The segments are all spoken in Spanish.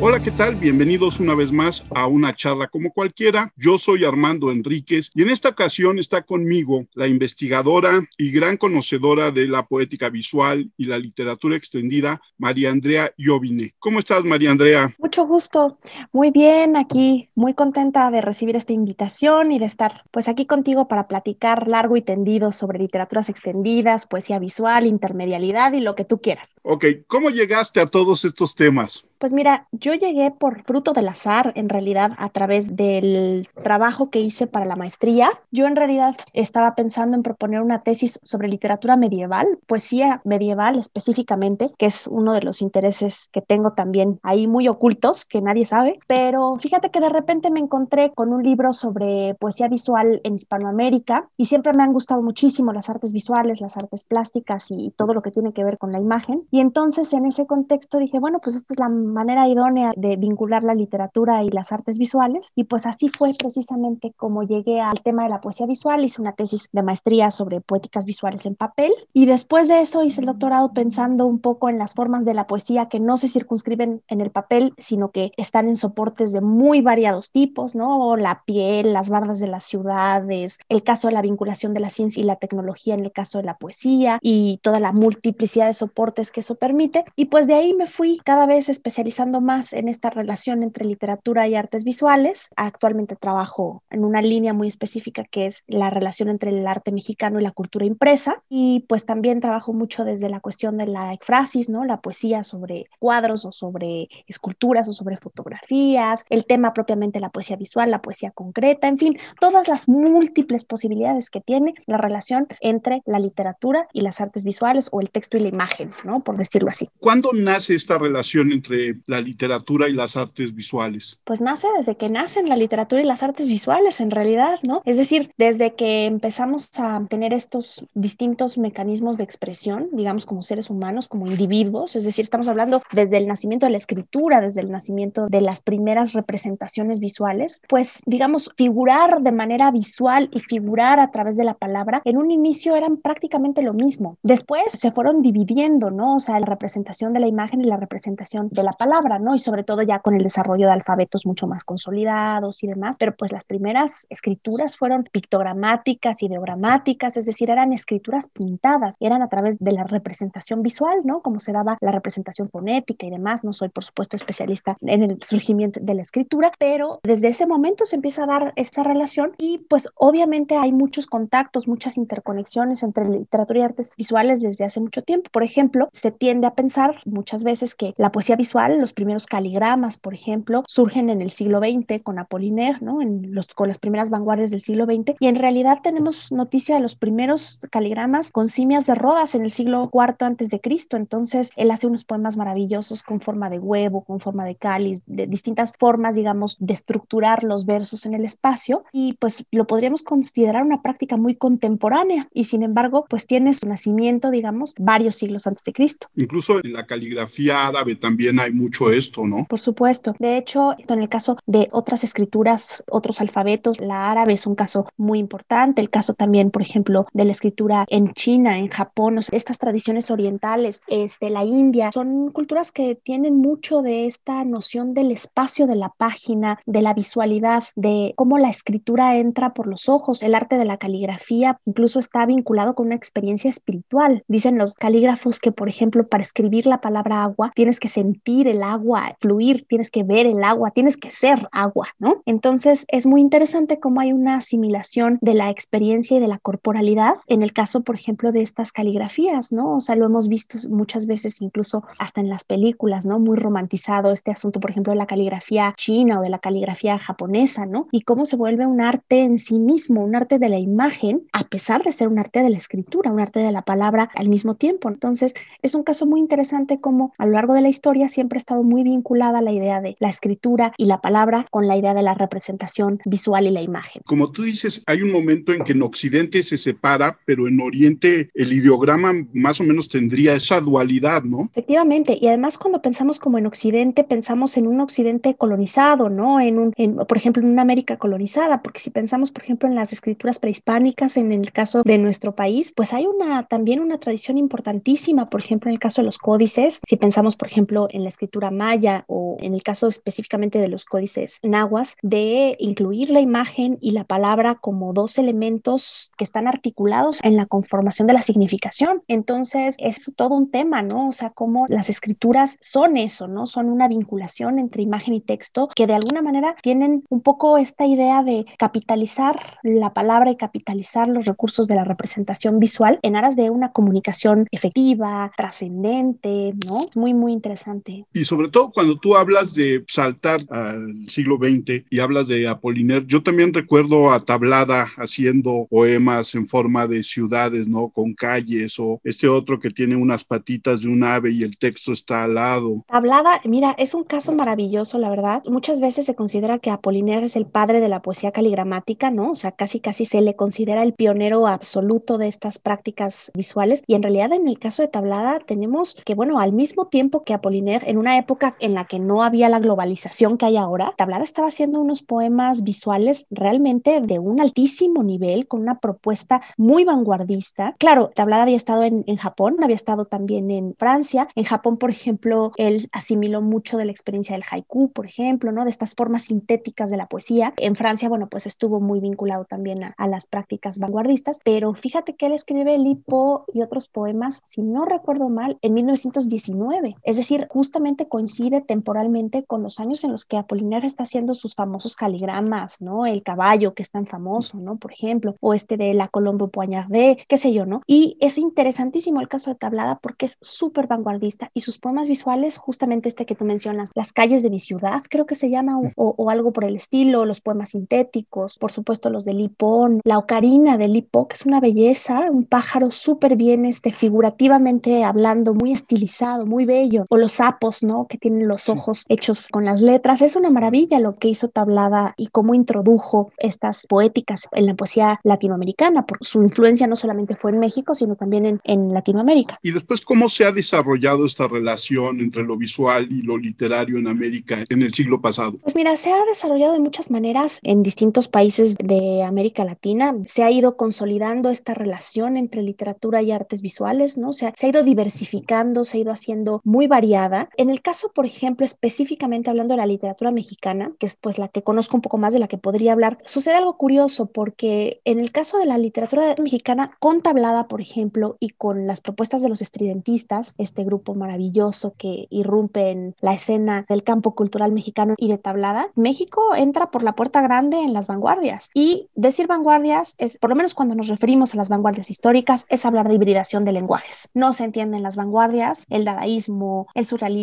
Hola, ¿qué tal? Bienvenidos una vez más a una charla como cualquiera. Yo soy Armando Enríquez y en esta ocasión está conmigo la investigadora y gran conocedora de la poética visual y la literatura extendida, María Andrea Iovine. ¿Cómo estás, María Andrea? Mucho gusto. Muy bien, aquí muy contenta de recibir esta invitación y de estar pues aquí contigo para platicar largo y tendido sobre literaturas extendidas, poesía visual, intermedialidad y lo que tú quieras. Ok, ¿cómo llegaste a todos estos temas? Pues mira, yo llegué por fruto del azar, en realidad, a través del trabajo que hice para la maestría. Yo en realidad estaba pensando en proponer una tesis sobre literatura medieval, poesía medieval específicamente, que es uno de los intereses que tengo también ahí muy ocultos, que nadie sabe. Pero fíjate que de repente me encontré con un libro sobre poesía visual en Hispanoamérica y siempre me han gustado muchísimo las artes visuales, las artes plásticas y todo lo que tiene que ver con la imagen. Y entonces en ese contexto dije, bueno, pues esta es la manera idónea de vincular la literatura y las artes visuales. Y pues así fue precisamente como llegué al tema de la poesía visual. Hice una tesis de maestría sobre poéticas visuales en papel. Y después de eso hice el doctorado pensando un poco en las formas de la poesía que no se circunscriben en el papel, sino que están en soportes de muy variados tipos, ¿no? La piel, las bardas de las ciudades, el caso de la vinculación de la ciencia y la tecnología en el caso de la poesía y toda la multiplicidad de soportes que eso permite. Y pues de ahí me fui cada vez especializando especializando más en esta relación entre literatura y artes visuales. Actualmente trabajo en una línea muy específica que es la relación entre el arte mexicano y la cultura impresa y pues también trabajo mucho desde la cuestión de la ekphrasis, ¿no? La poesía sobre cuadros o sobre esculturas o sobre fotografías, el tema propiamente la poesía visual, la poesía concreta, en fin, todas las múltiples posibilidades que tiene la relación entre la literatura y las artes visuales o el texto y la imagen, ¿no? Por decirlo así. ¿Cuándo nace esta relación entre la literatura y las artes visuales? Pues nace desde que nacen la literatura y las artes visuales, en realidad, ¿no? Es decir, desde que empezamos a tener estos distintos mecanismos de expresión, digamos, como seres humanos, como individuos, es decir, estamos hablando desde el nacimiento de la escritura, desde el nacimiento de las primeras representaciones visuales, pues, digamos, figurar de manera visual y figurar a través de la palabra, en un inicio eran prácticamente lo mismo. Después se fueron dividiendo, ¿no? O sea, la representación de la imagen y la representación de la palabra, ¿no? Y sobre todo ya con el desarrollo de alfabetos mucho más consolidados y demás, pero pues las primeras escrituras fueron pictogramáticas, ideogramáticas, es decir, eran escrituras pintadas, eran a través de la representación visual, ¿no? Como se daba la representación fonética y demás, no soy por supuesto especialista en el surgimiento de la escritura, pero desde ese momento se empieza a dar esa relación y pues obviamente hay muchos contactos, muchas interconexiones entre literatura y artes visuales desde hace mucho tiempo. Por ejemplo, se tiende a pensar muchas veces que la poesía visual los primeros caligramas, por ejemplo, surgen en el siglo XX con Apollinaire, ¿no? En los, con las primeras vanguardias del siglo XX. Y en realidad tenemos noticia de los primeros caligramas con simias de Rodas en el siglo IV antes de Cristo. Entonces, él hace unos poemas maravillosos con forma de huevo, con forma de cáliz, de distintas formas, digamos, de estructurar los versos en el espacio. Y pues lo podríamos considerar una práctica muy contemporánea. Y sin embargo, pues tiene su nacimiento, digamos, varios siglos antes de Cristo. Incluso en la caligrafía árabe también hay mucho esto, ¿no? Por supuesto. De hecho, en el caso de otras escrituras, otros alfabetos, la árabe es un caso muy importante. El caso también, por ejemplo, de la escritura en China, en Japón, estas tradiciones orientales, este, la India, son culturas que tienen mucho de esta noción del espacio de la página, de la visualidad, de cómo la escritura entra por los ojos. El arte de la caligrafía incluso está vinculado con una experiencia espiritual. Dicen los calígrafos que, por ejemplo, para escribir la palabra agua, tienes que sentir el agua fluir, tienes que ver el agua, tienes que ser agua, ¿no? Entonces es muy interesante cómo hay una asimilación de la experiencia y de la corporalidad en el caso, por ejemplo, de estas caligrafías, ¿no? O sea, lo hemos visto muchas veces incluso hasta en las películas, ¿no? Muy romantizado este asunto, por ejemplo, de la caligrafía china o de la caligrafía japonesa, ¿no? Y cómo se vuelve un arte en sí mismo, un arte de la imagen, a pesar de ser un arte de la escritura, un arte de la palabra al mismo tiempo. Entonces, es un caso muy interesante como a lo largo de la historia siempre ha estado muy vinculada la idea de la escritura y la palabra con la idea de la representación visual y la imagen. Como tú dices, hay un momento en que en Occidente se separa, pero en Oriente el ideograma más o menos tendría esa dualidad, ¿no? Efectivamente, y además cuando pensamos como en Occidente, pensamos en un Occidente colonizado, ¿no? En un, por ejemplo, en una América colonizada, porque si pensamos, por ejemplo, en las escrituras prehispánicas, en el caso de nuestro país, pues hay una también una tradición importantísima, por ejemplo, en el caso de los códices, si pensamos, por ejemplo, en la escritura maya o en el caso específicamente de los códices nahuas, de incluir la imagen y la palabra como dos elementos que están articulados en la conformación de la significación. Entonces, es todo un tema, ¿no? O sea, cómo las escrituras son eso, ¿no? Son una vinculación entre imagen y texto que de alguna manera tienen un poco esta idea de capitalizar la palabra y capitalizar los recursos de la representación visual en aras de una comunicación efectiva, trascendente, ¿no? Muy, muy interesante. Y sobre todo cuando tú hablas de saltar al siglo XX y hablas de Apollinaire, yo también recuerdo a Tablada haciendo poemas en forma de ciudades, ¿no? Con calles o este otro que tiene unas patitas de un ave y el texto está al lado. Tablada, mira, es un caso maravilloso, la verdad. Muchas veces se considera que Apollinaire es el padre de la poesía caligramática, ¿no? O sea, casi casi se le considera el pionero absoluto de estas prácticas visuales y en realidad en el caso de Tablada tenemos que, bueno, al mismo tiempo que Apollinaire, en una época en la que no había la globalización que hay ahora, Tablada estaba haciendo unos poemas visuales realmente de un altísimo nivel, con una propuesta muy vanguardista. Claro, Tablada había estado en, en Japón, había estado también en Francia. En Japón, por ejemplo, él asimiló mucho de la experiencia del haiku, por ejemplo, ¿no? De estas formas sintéticas de la poesía. En Francia, bueno, pues estuvo muy vinculado también a, a las prácticas vanguardistas, pero fíjate que él escribe el hipo y otros poemas, si no recuerdo mal, en 1919. Es decir, justamente coincide temporalmente con los años en los que Apollinaire está haciendo sus famosos caligramas, ¿no? El caballo que es tan famoso, ¿no? Por ejemplo, o este de la Colombo Poignardé, qué sé yo, ¿no? Y es interesantísimo el caso de Tablada porque es súper vanguardista y sus poemas visuales, justamente este que tú mencionas, Las calles de mi ciudad, creo que se llama, o, o algo por el estilo, los poemas sintéticos, por supuesto los de Lipón, la ocarina de Lipo, que es una belleza, un pájaro súper bien, este, figurativamente hablando, muy estilizado, muy bello, o los sapos, ¿no? Que tienen los ojos hechos con las letras. Es una maravilla lo que hizo Tablada y cómo introdujo estas poéticas en la poesía latinoamericana, por su influencia no solamente fue en México, sino también en, en Latinoamérica. Y después, ¿cómo se ha desarrollado esta relación entre lo visual y lo literario en América en el siglo pasado? Pues mira, se ha desarrollado de muchas maneras en distintos países de América Latina. Se ha ido consolidando esta relación entre literatura y artes visuales, ¿no? O sea, se ha ido diversificando, se ha ido haciendo muy variada. En el caso, por ejemplo, específicamente hablando de la literatura mexicana, que es pues la que conozco un poco más de la que podría hablar, sucede algo curioso porque en el caso de la literatura mexicana contablada, por ejemplo, y con las propuestas de los estridentistas, este grupo maravilloso que irrumpe en la escena del campo cultural mexicano y de tablada, México entra por la puerta grande en las vanguardias. Y decir vanguardias es, por lo menos cuando nos referimos a las vanguardias históricas, es hablar de hibridación de lenguajes. No se entienden las vanguardias, el dadaísmo, el surrealismo,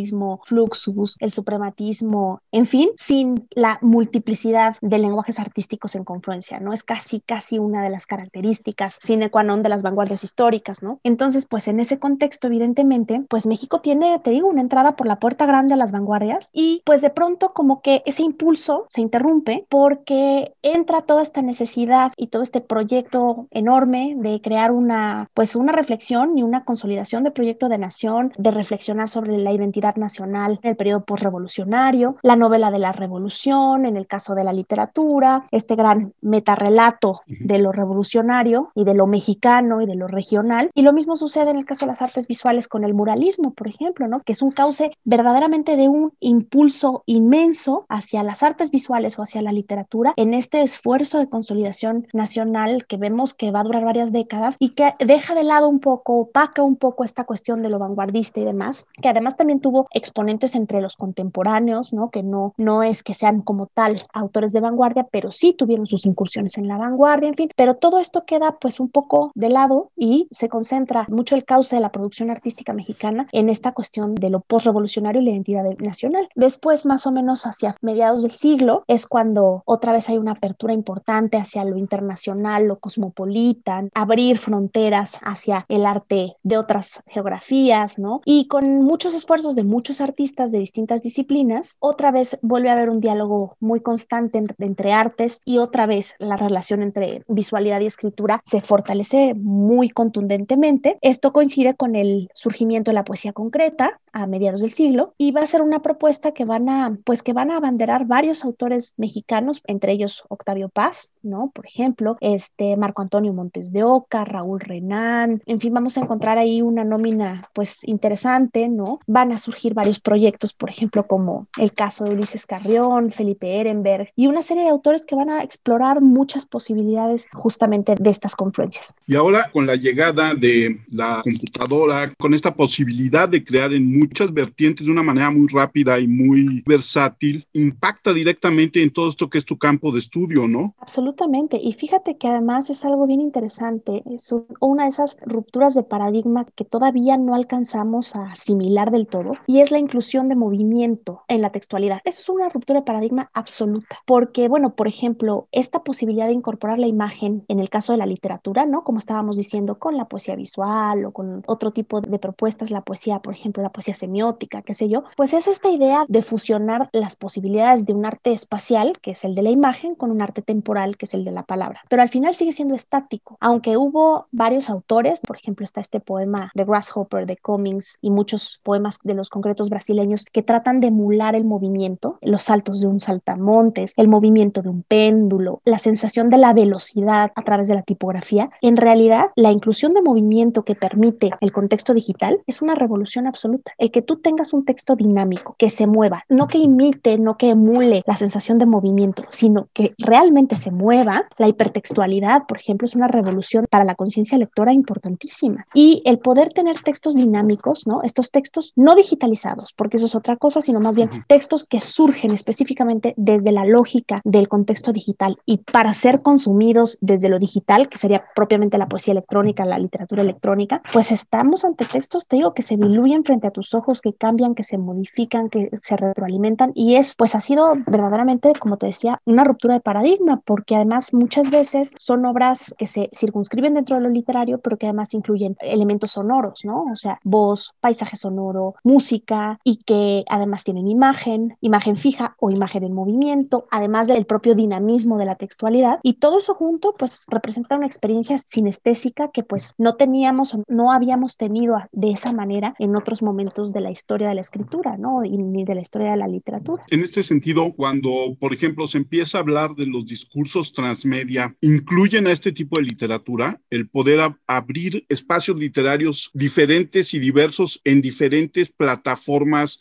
fluxus, el suprematismo, en fin, sin la multiplicidad de lenguajes artísticos en confluencia, ¿no? Es casi, casi una de las características sine qua non de las vanguardias históricas, ¿no? Entonces, pues en ese contexto, evidentemente, pues México tiene, te digo, una entrada por la puerta grande a las vanguardias y pues de pronto como que ese impulso se interrumpe porque entra toda esta necesidad y todo este proyecto enorme de crear una, pues una reflexión y una consolidación de proyecto de nación, de reflexionar sobre la identidad nacional en el periodo postrevolucionario, la novela de la revolución, en el caso de la literatura, este gran metarrelato de lo revolucionario y de lo mexicano y de lo regional. Y lo mismo sucede en el caso de las artes visuales con el muralismo, por ejemplo, ¿no? Que es un cauce verdaderamente de un impulso inmenso hacia las artes visuales o hacia la literatura en este esfuerzo de consolidación nacional que vemos que va a durar varias décadas y que deja de lado un poco, opaca un poco esta cuestión de lo vanguardista y demás, que además también tuvo exponentes entre los contemporáneos, ¿no? Que no, no es que sean como tal autores de vanguardia, pero sí tuvieron sus incursiones en la vanguardia, en fin, pero todo esto queda pues un poco de lado y se concentra mucho el cauce de la producción artística mexicana en esta cuestión de lo postrevolucionario y la identidad nacional. Después, más o menos hacia mediados del siglo, es cuando otra vez hay una apertura importante hacia lo internacional, lo cosmopolita, abrir fronteras hacia el arte de otras geografías, ¿no? Y con muchos esfuerzos de muchos artistas de distintas disciplinas, otra vez vuelve a haber un diálogo muy constante entre, entre artes y otra vez la relación entre visualidad y escritura se fortalece muy contundentemente. Esto coincide con el surgimiento de la poesía concreta a mediados del siglo y va a ser una propuesta que van a, pues que van a abanderar varios autores mexicanos, entre ellos Octavio Paz, ¿no? Por ejemplo, este Marco Antonio Montes de Oca, Raúl Renán, en fin, vamos a encontrar ahí una nómina pues interesante, ¿no? Van a surgir surgir varios proyectos, por ejemplo, como el caso de Ulises Carrión, Felipe Ehrenberg y una serie de autores que van a explorar muchas posibilidades justamente de estas confluencias. Y ahora con la llegada de la computadora, con esta posibilidad de crear en muchas vertientes de una manera muy rápida y muy versátil, impacta directamente en todo esto que es tu campo de estudio, ¿no? Absolutamente. Y fíjate que además es algo bien interesante. Es una de esas rupturas de paradigma que todavía no alcanzamos a asimilar del todo y es la inclusión de movimiento en la textualidad. Eso es una ruptura de paradigma absoluta. Porque, bueno, por ejemplo, esta posibilidad de incorporar la imagen en el caso de la literatura, ¿no? Como estábamos diciendo, con la poesía visual o con otro tipo de propuestas, la poesía, por ejemplo, la poesía semiótica, qué sé yo, pues es esta idea de fusionar las posibilidades de un arte espacial, que es el de la imagen, con un arte temporal, que es el de la palabra. Pero al final sigue siendo estático, aunque hubo varios autores, por ejemplo, está este poema de Grasshopper de Cummings y muchos poemas de los concretos brasileños que tratan de emular el movimiento, los saltos de un saltamontes, el movimiento de un péndulo, la sensación de la velocidad a través de la tipografía. En realidad, la inclusión de movimiento que permite el contexto digital es una revolución absoluta. El que tú tengas un texto dinámico, que se mueva, no que imite, no que emule la sensación de movimiento, sino que realmente se mueva, la hipertextualidad, por ejemplo, es una revolución para la conciencia lectora importantísima. Y el poder tener textos dinámicos, ¿no? Estos textos no digitalizados, porque eso es otra cosa, sino más bien textos que surgen específicamente desde la lógica del contexto digital. Y para ser consumidos desde lo digital, que sería propiamente la poesía electrónica, la literatura electrónica, pues estamos ante textos, te digo, que se diluyen frente a tus ojos, que cambian, que se modifican, que se retroalimentan. Y es, pues ha sido verdaderamente, como te decía, una ruptura de paradigma, porque además muchas veces son obras que se circunscriben dentro de lo literario, pero que además incluyen elementos sonoros, ¿no? O sea, voz, paisaje sonoro, música y que además tienen imagen, imagen fija o imagen en movimiento, además del propio dinamismo de la textualidad y todo eso junto pues representa una experiencia sinestésica que pues no teníamos o no habíamos tenido de esa manera en otros momentos de la historia de la escritura, ¿no? Y ni de la historia de la literatura. En este sentido, cuando, por ejemplo, se empieza a hablar de los discursos transmedia, ¿incluyen a este tipo de literatura el poder abrir espacios literarios diferentes y diversos en diferentes plataformas,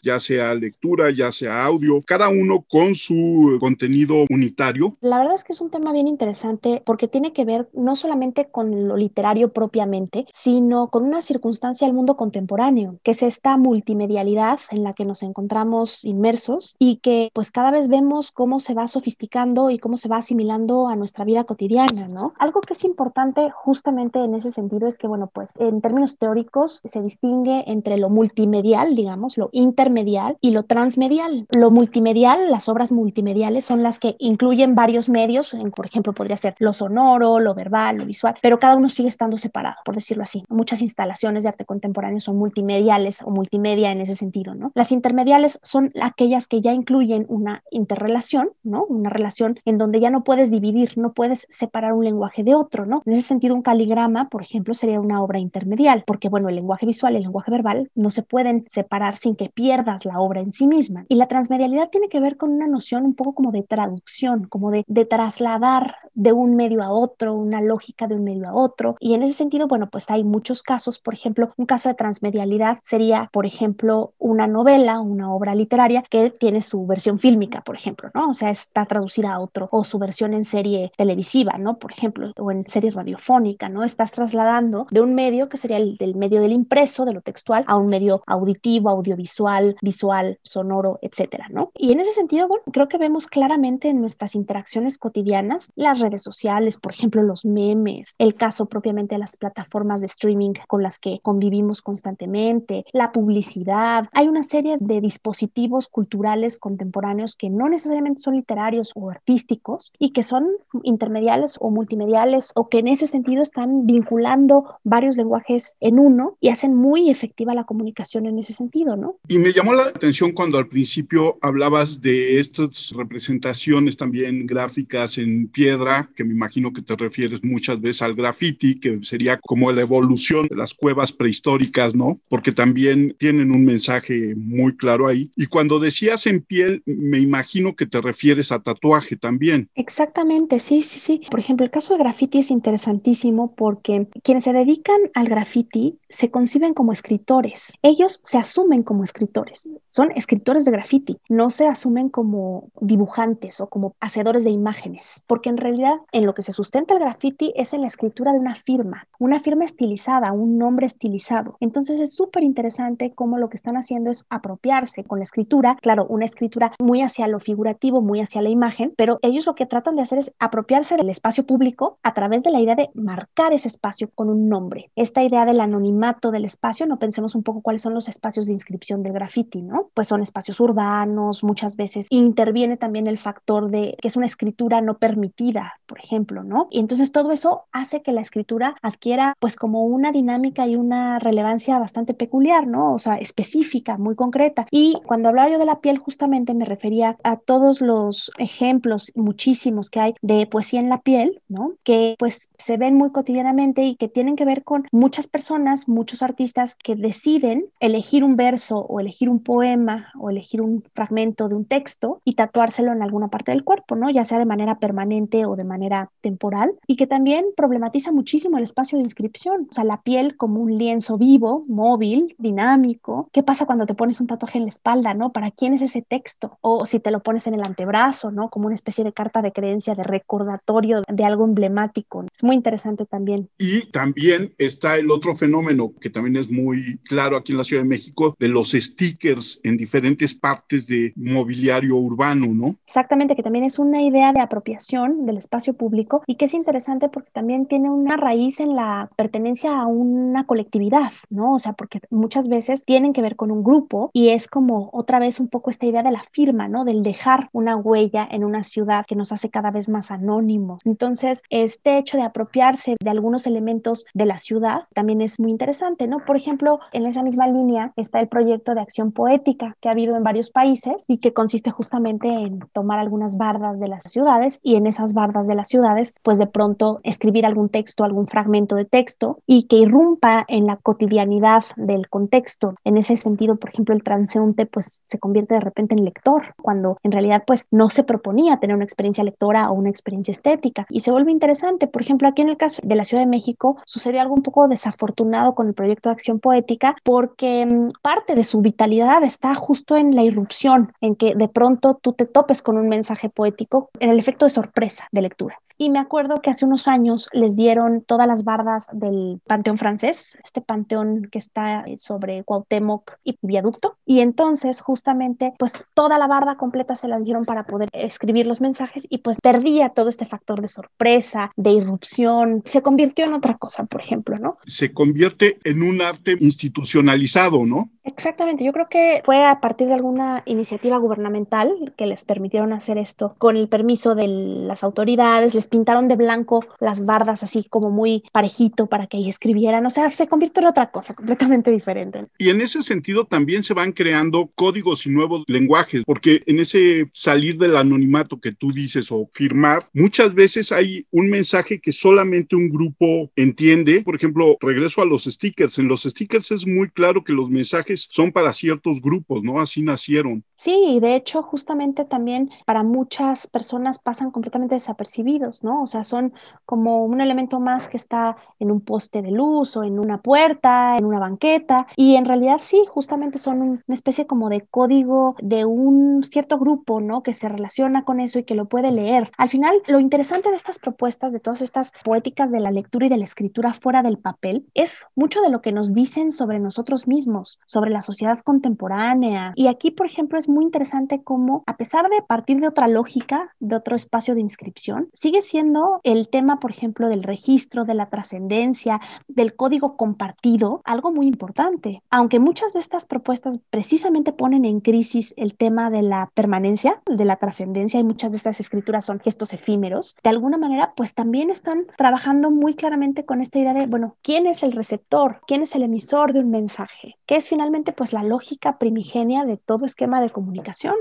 ya sea lectura, ya sea audio, cada uno con su contenido unitario? La verdad es que es un tema bien interesante porque tiene que ver no solamente con lo literario propiamente, sino con una circunstancia del mundo contemporáneo, que es esta multimedialidad en la que nos encontramos inmersos y que pues cada vez vemos cómo se va sofisticando y cómo se va asimilando a nuestra vida cotidiana, ¿no? Algo que es importante justamente en ese sentido es que, bueno, pues en términos teóricos se distingue entre lo multimedial, digamos, lo intermedial y lo transmedial. Lo multimedial, las obras multimediales son las que incluyen varios medios, por ejemplo, podría ser lo sonoro, lo verbal, lo visual, pero cada uno sigue estando separado, por decirlo así. Muchas instalaciones de arte contemporáneo son multimediales o multimedia en ese sentido, ¿no? Las intermediales son aquellas que ya incluyen una interrelación, ¿no? Una relación en donde ya no puedes dividir, no puedes separar un lenguaje de otro, ¿no? En ese sentido, un caligrama, por ejemplo, sería una obra intermedial, porque, bueno, el lenguaje visual y el lenguaje verbal no se pueden separar sin que pierdas la obra en sí misma. Y la transmedialidad tiene que ver con una noción un poco como de traducción, como de, de trasladar de un medio a otro, una lógica de un medio a otro. Y en ese sentido, bueno, pues hay muchos casos, por ejemplo, un caso de transmedialidad sería, por ejemplo, una novela, una obra literaria que tiene su versión fílmica, por ejemplo, ¿no? O sea, está traducida a otro, o su versión en serie televisiva, ¿no? Por ejemplo, o en serie radiofónica, ¿no? Estás trasladando de un medio que sería el del medio del impreso, de lo textual, a un medio auditivo, audiovisual, visual, sonoro, etcétera, ¿no? Y en ese sentido, bueno, creo que vemos claramente en nuestras interacciones cotidianas las redes sociales, por ejemplo, los memes, el caso propiamente de las plataformas de streaming con las que convivimos constantemente, la publicidad. Hay una serie de dispositivos culturales contemporáneos que no necesariamente son literarios o artísticos y que son intermediales o multimediales o que en ese sentido están vinculando varios lenguajes en uno y hacen muy efectiva la comunicación en ese sentido, ¿no? Y me llamó la atención cuando al principio hablabas de estas representaciones también gráficas en piedra, que me imagino que te refieres muchas veces al graffiti, que sería como la evolución de las cuevas prehistóricas, ¿no? Porque también tienen un mensaje muy claro ahí. Y cuando decías en piel, me imagino que te refieres a tatuaje también. Exactamente, sí, sí, sí. Por ejemplo, el caso de graffiti es interesantísimo porque quienes se dedican al graffiti se conciben como escritores. Ellos se asumen asumen como escritores, son escritores de graffiti, no se asumen como dibujantes o como hacedores de imágenes, porque en realidad en lo que se sustenta el graffiti es en la escritura de una firma, una firma estilizada, un nombre estilizado. Entonces es súper interesante cómo lo que están haciendo es apropiarse con la escritura, claro, una escritura muy hacia lo figurativo, muy hacia la imagen, pero ellos lo que tratan de hacer es apropiarse del espacio público a través de la idea de marcar ese espacio con un nombre. Esta idea del anonimato del espacio, no pensemos un poco cuáles son los espacios de inscripción del graffiti, ¿no? Pues son espacios urbanos, muchas veces interviene también el factor de que es una escritura no permitida, por ejemplo, ¿no? Y entonces todo eso hace que la escritura adquiera pues como una dinámica y una relevancia bastante peculiar, ¿no? O sea, específica, muy concreta. Y cuando hablaba yo de la piel, justamente me refería a todos los ejemplos, muchísimos que hay de poesía en la piel, ¿no? Que pues se ven muy cotidianamente y que tienen que ver con muchas personas, muchos artistas que deciden elegir un verso o elegir un poema o elegir un fragmento de un texto y tatuárselo en alguna parte del cuerpo, ¿no? Ya sea de manera permanente o de manera temporal y que también problematiza muchísimo el espacio de inscripción, o sea, la piel como un lienzo vivo, móvil, dinámico. ¿Qué pasa cuando te pones un tatuaje en la espalda, ¿no? ¿Para quién es ese texto? O si te lo pones en el antebrazo, ¿no? Como una especie de carta de creencia, de recordatorio de algo emblemático. Es muy interesante también. Y también está el otro fenómeno que también es muy claro aquí en la Ciudad de México, de los stickers en diferentes partes de mobiliario urbano, ¿no? Exactamente, que también es una idea de apropiación del espacio público y que es interesante porque también tiene una raíz en la pertenencia a una colectividad, ¿no? O sea, porque muchas veces tienen que ver con un grupo y es como otra vez un poco esta idea de la firma, ¿no? Del dejar una huella en una ciudad que nos hace cada vez más anónimos. Entonces, este hecho de apropiarse de algunos elementos de la ciudad también es muy interesante, ¿no? Por ejemplo, en esa misma línea está el proyecto de acción poética que ha habido en varios países y que consiste justamente en tomar algunas bardas de las ciudades y en esas bardas de las ciudades, pues de pronto escribir algún texto, algún fragmento de texto y que irrumpa en la cotidianidad del contexto. En ese sentido, por ejemplo, el transeúnte pues se convierte de repente en lector, cuando en realidad pues no se proponía tener una experiencia lectora o una experiencia estética y se vuelve interesante. Por ejemplo, aquí en el caso de la Ciudad de México sucedió algo un poco desafortunado con el proyecto de acción poética porque mm, parte de su vitalidad está justo en la irrupción, en que de pronto tú te topes con un mensaje poético, en el efecto de sorpresa de lectura. Y me acuerdo que hace unos años les dieron todas las bardas del Panteón francés, este panteón que está sobre Cuauhtémoc y Viaducto. Y entonces justamente pues toda la barda completa se las dieron para poder escribir los mensajes y pues perdía todo este factor de sorpresa, de irrupción. Se convirtió en otra cosa, por ejemplo, ¿no? Se convierte en un arte institucionalizado, ¿no? Exactamente, yo creo que fue a partir de alguna iniciativa gubernamental que les permitieron hacer esto con el permiso de las autoridades, les pintaron de blanco las bardas así como muy parejito para que ahí escribieran, o sea, se convirtió en otra cosa completamente diferente. Y en ese sentido también se van creando códigos y nuevos lenguajes, porque en ese salir del anonimato que tú dices o firmar, muchas veces hay un mensaje que solamente un grupo entiende. Por ejemplo, regreso a los stickers. En los stickers es muy claro que los mensajes son para ciertos grupos, ¿no? Así nacieron. Sí, y de hecho justamente también para muchas personas pasan completamente desapercibidos, ¿no? O sea, son como un elemento más que está en un poste de luz o en una puerta, en una banqueta, y en realidad sí, justamente son una especie como de código de un cierto grupo, ¿no? Que se relaciona con eso y que lo puede leer. Al final, lo interesante de estas propuestas, de todas estas poéticas de la lectura y de la escritura fuera del papel, es mucho de lo que nos dicen sobre nosotros mismos, sobre la sociedad contemporánea. Y aquí, por ejemplo, es muy interesante cómo, a pesar de partir de otra lógica, de otro espacio de inscripción, sigue siendo el tema, por ejemplo, del registro, de la trascendencia, del código compartido, algo muy importante. Aunque muchas de estas propuestas precisamente ponen en crisis el tema de la permanencia, de la trascendencia, y muchas de estas escrituras son gestos efímeros, de alguna manera, pues también están trabajando muy claramente con esta idea de, bueno, ¿quién es el receptor? ¿Quién es el emisor de un mensaje? Que es finalmente, pues, la lógica primigenia de todo esquema de comunicación.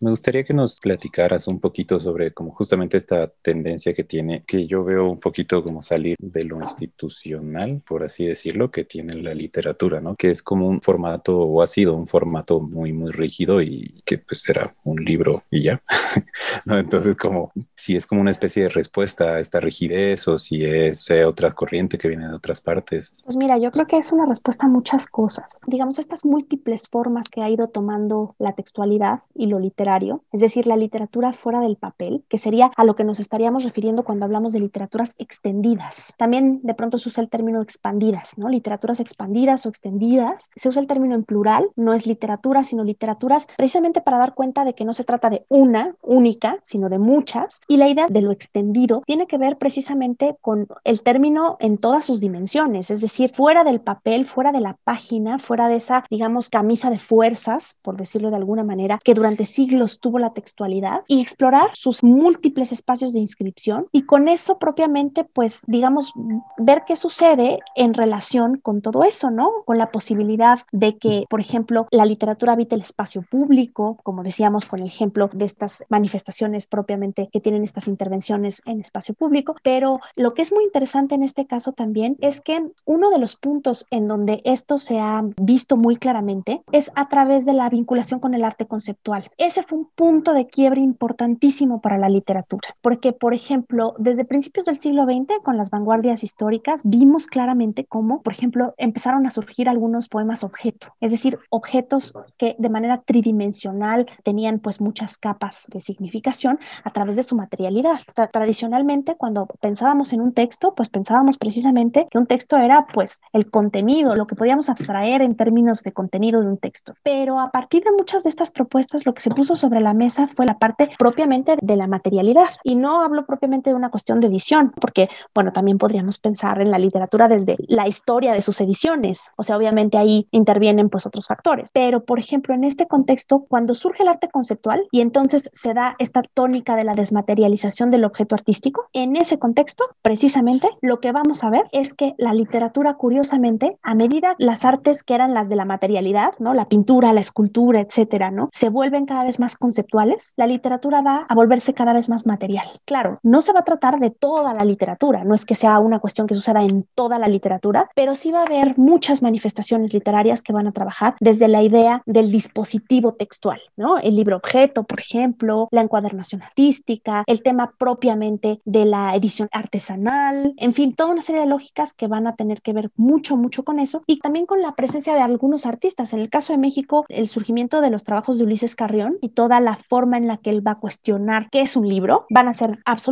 Me gustaría que nos platicaras un poquito sobre como justamente esta tendencia que tiene, que yo veo un poquito como salir de lo institucional, por así decirlo, que tiene la literatura, ¿no? Que es como un formato, o ha sido un formato muy, muy rígido y que pues era un libro y ya, ¿no? Entonces como si es como una especie de respuesta a esta rigidez o si es eh, otra corriente que viene de otras partes. Pues mira, yo creo que es una respuesta a muchas cosas. Digamos, estas múltiples formas que ha ido tomando la textualidad y lo literario, es decir, la literatura fuera del papel, que sería a lo que nos estaríamos refiriendo cuando hablamos de literaturas extendidas. También de pronto se usa el término expandidas, ¿no? Literaturas expandidas o extendidas. Se usa el término en plural, no es literatura, sino literaturas, precisamente para dar cuenta de que no se trata de una única, sino de muchas. Y la idea de lo extendido tiene que ver precisamente con el término en todas sus dimensiones, es decir, fuera del papel, fuera de la página, fuera de esa, digamos, camisa de fuerzas, por decirlo de alguna manera, que durante siglos tuvo la textualidad y explorar sus múltiples espacios de inscripción y con eso propiamente, pues, digamos, ver qué sucede en relación con todo eso, ¿no? Con la posibilidad de que, por ejemplo, la literatura habite el espacio público, como decíamos con el ejemplo de estas manifestaciones propiamente que tienen estas intervenciones en espacio público, pero lo que es muy interesante en este caso también es que uno de los puntos en donde esto se ha visto muy claramente es a través de la vinculación con el arte conceptual. Ese fue un punto de quiebre importantísimo para la literatura, porque, por ejemplo, desde principios del siglo XX, con las vanguardias históricas, vimos claramente cómo, por ejemplo, empezaron a surgir algunos poemas objeto, es decir, objetos que de manera tridimensional tenían pues muchas capas de significación a través de su materialidad. tradicionalmente, cuando pensábamos en un texto, pues pensábamos precisamente que un texto era pues el contenido, lo que podíamos abstraer en términos de contenido de un texto. Pero a partir de muchas de estas propuestas, lo que se puso sobre la mesa fue la parte propiamente de la materialidad. Y no hablo propiamente de una cuestión de edición, porque, bueno, también podríamos pensar en la literatura desde la historia de sus ediciones. O sea, obviamente ahí intervienen pues otros factores. Pero, por ejemplo, en este contexto, cuando surge el arte conceptual y entonces se da esta tónica de la desmaterialización del objeto artístico, en ese contexto, precisamente, lo que vamos a ver es que la literatura, curiosamente, a medida las artes que eran las de la materialidad, ¿no? La pintura, la escultura, etcétera, ¿no? Se vuelven cada vez más conceptuales, la literatura va a volverse cada vez más material. Claro, no se va a tratar de toda la literatura, no es que sea una cuestión que suceda en toda la literatura, pero sí va a haber muchas manifestaciones literarias que van a trabajar desde la idea del dispositivo textual, ¿no? El libro objeto, por ejemplo, la encuadernación artística, el tema propiamente de la edición artesanal, en fin, toda una serie de lógicas que van a tener que ver mucho, mucho con eso y también con la presencia de algunos artistas. En el caso de México, el surgimiento de los trabajos de Ulises Carrión y toda la forma en la que él va a cuestionar qué es un libro van a ser absolutamente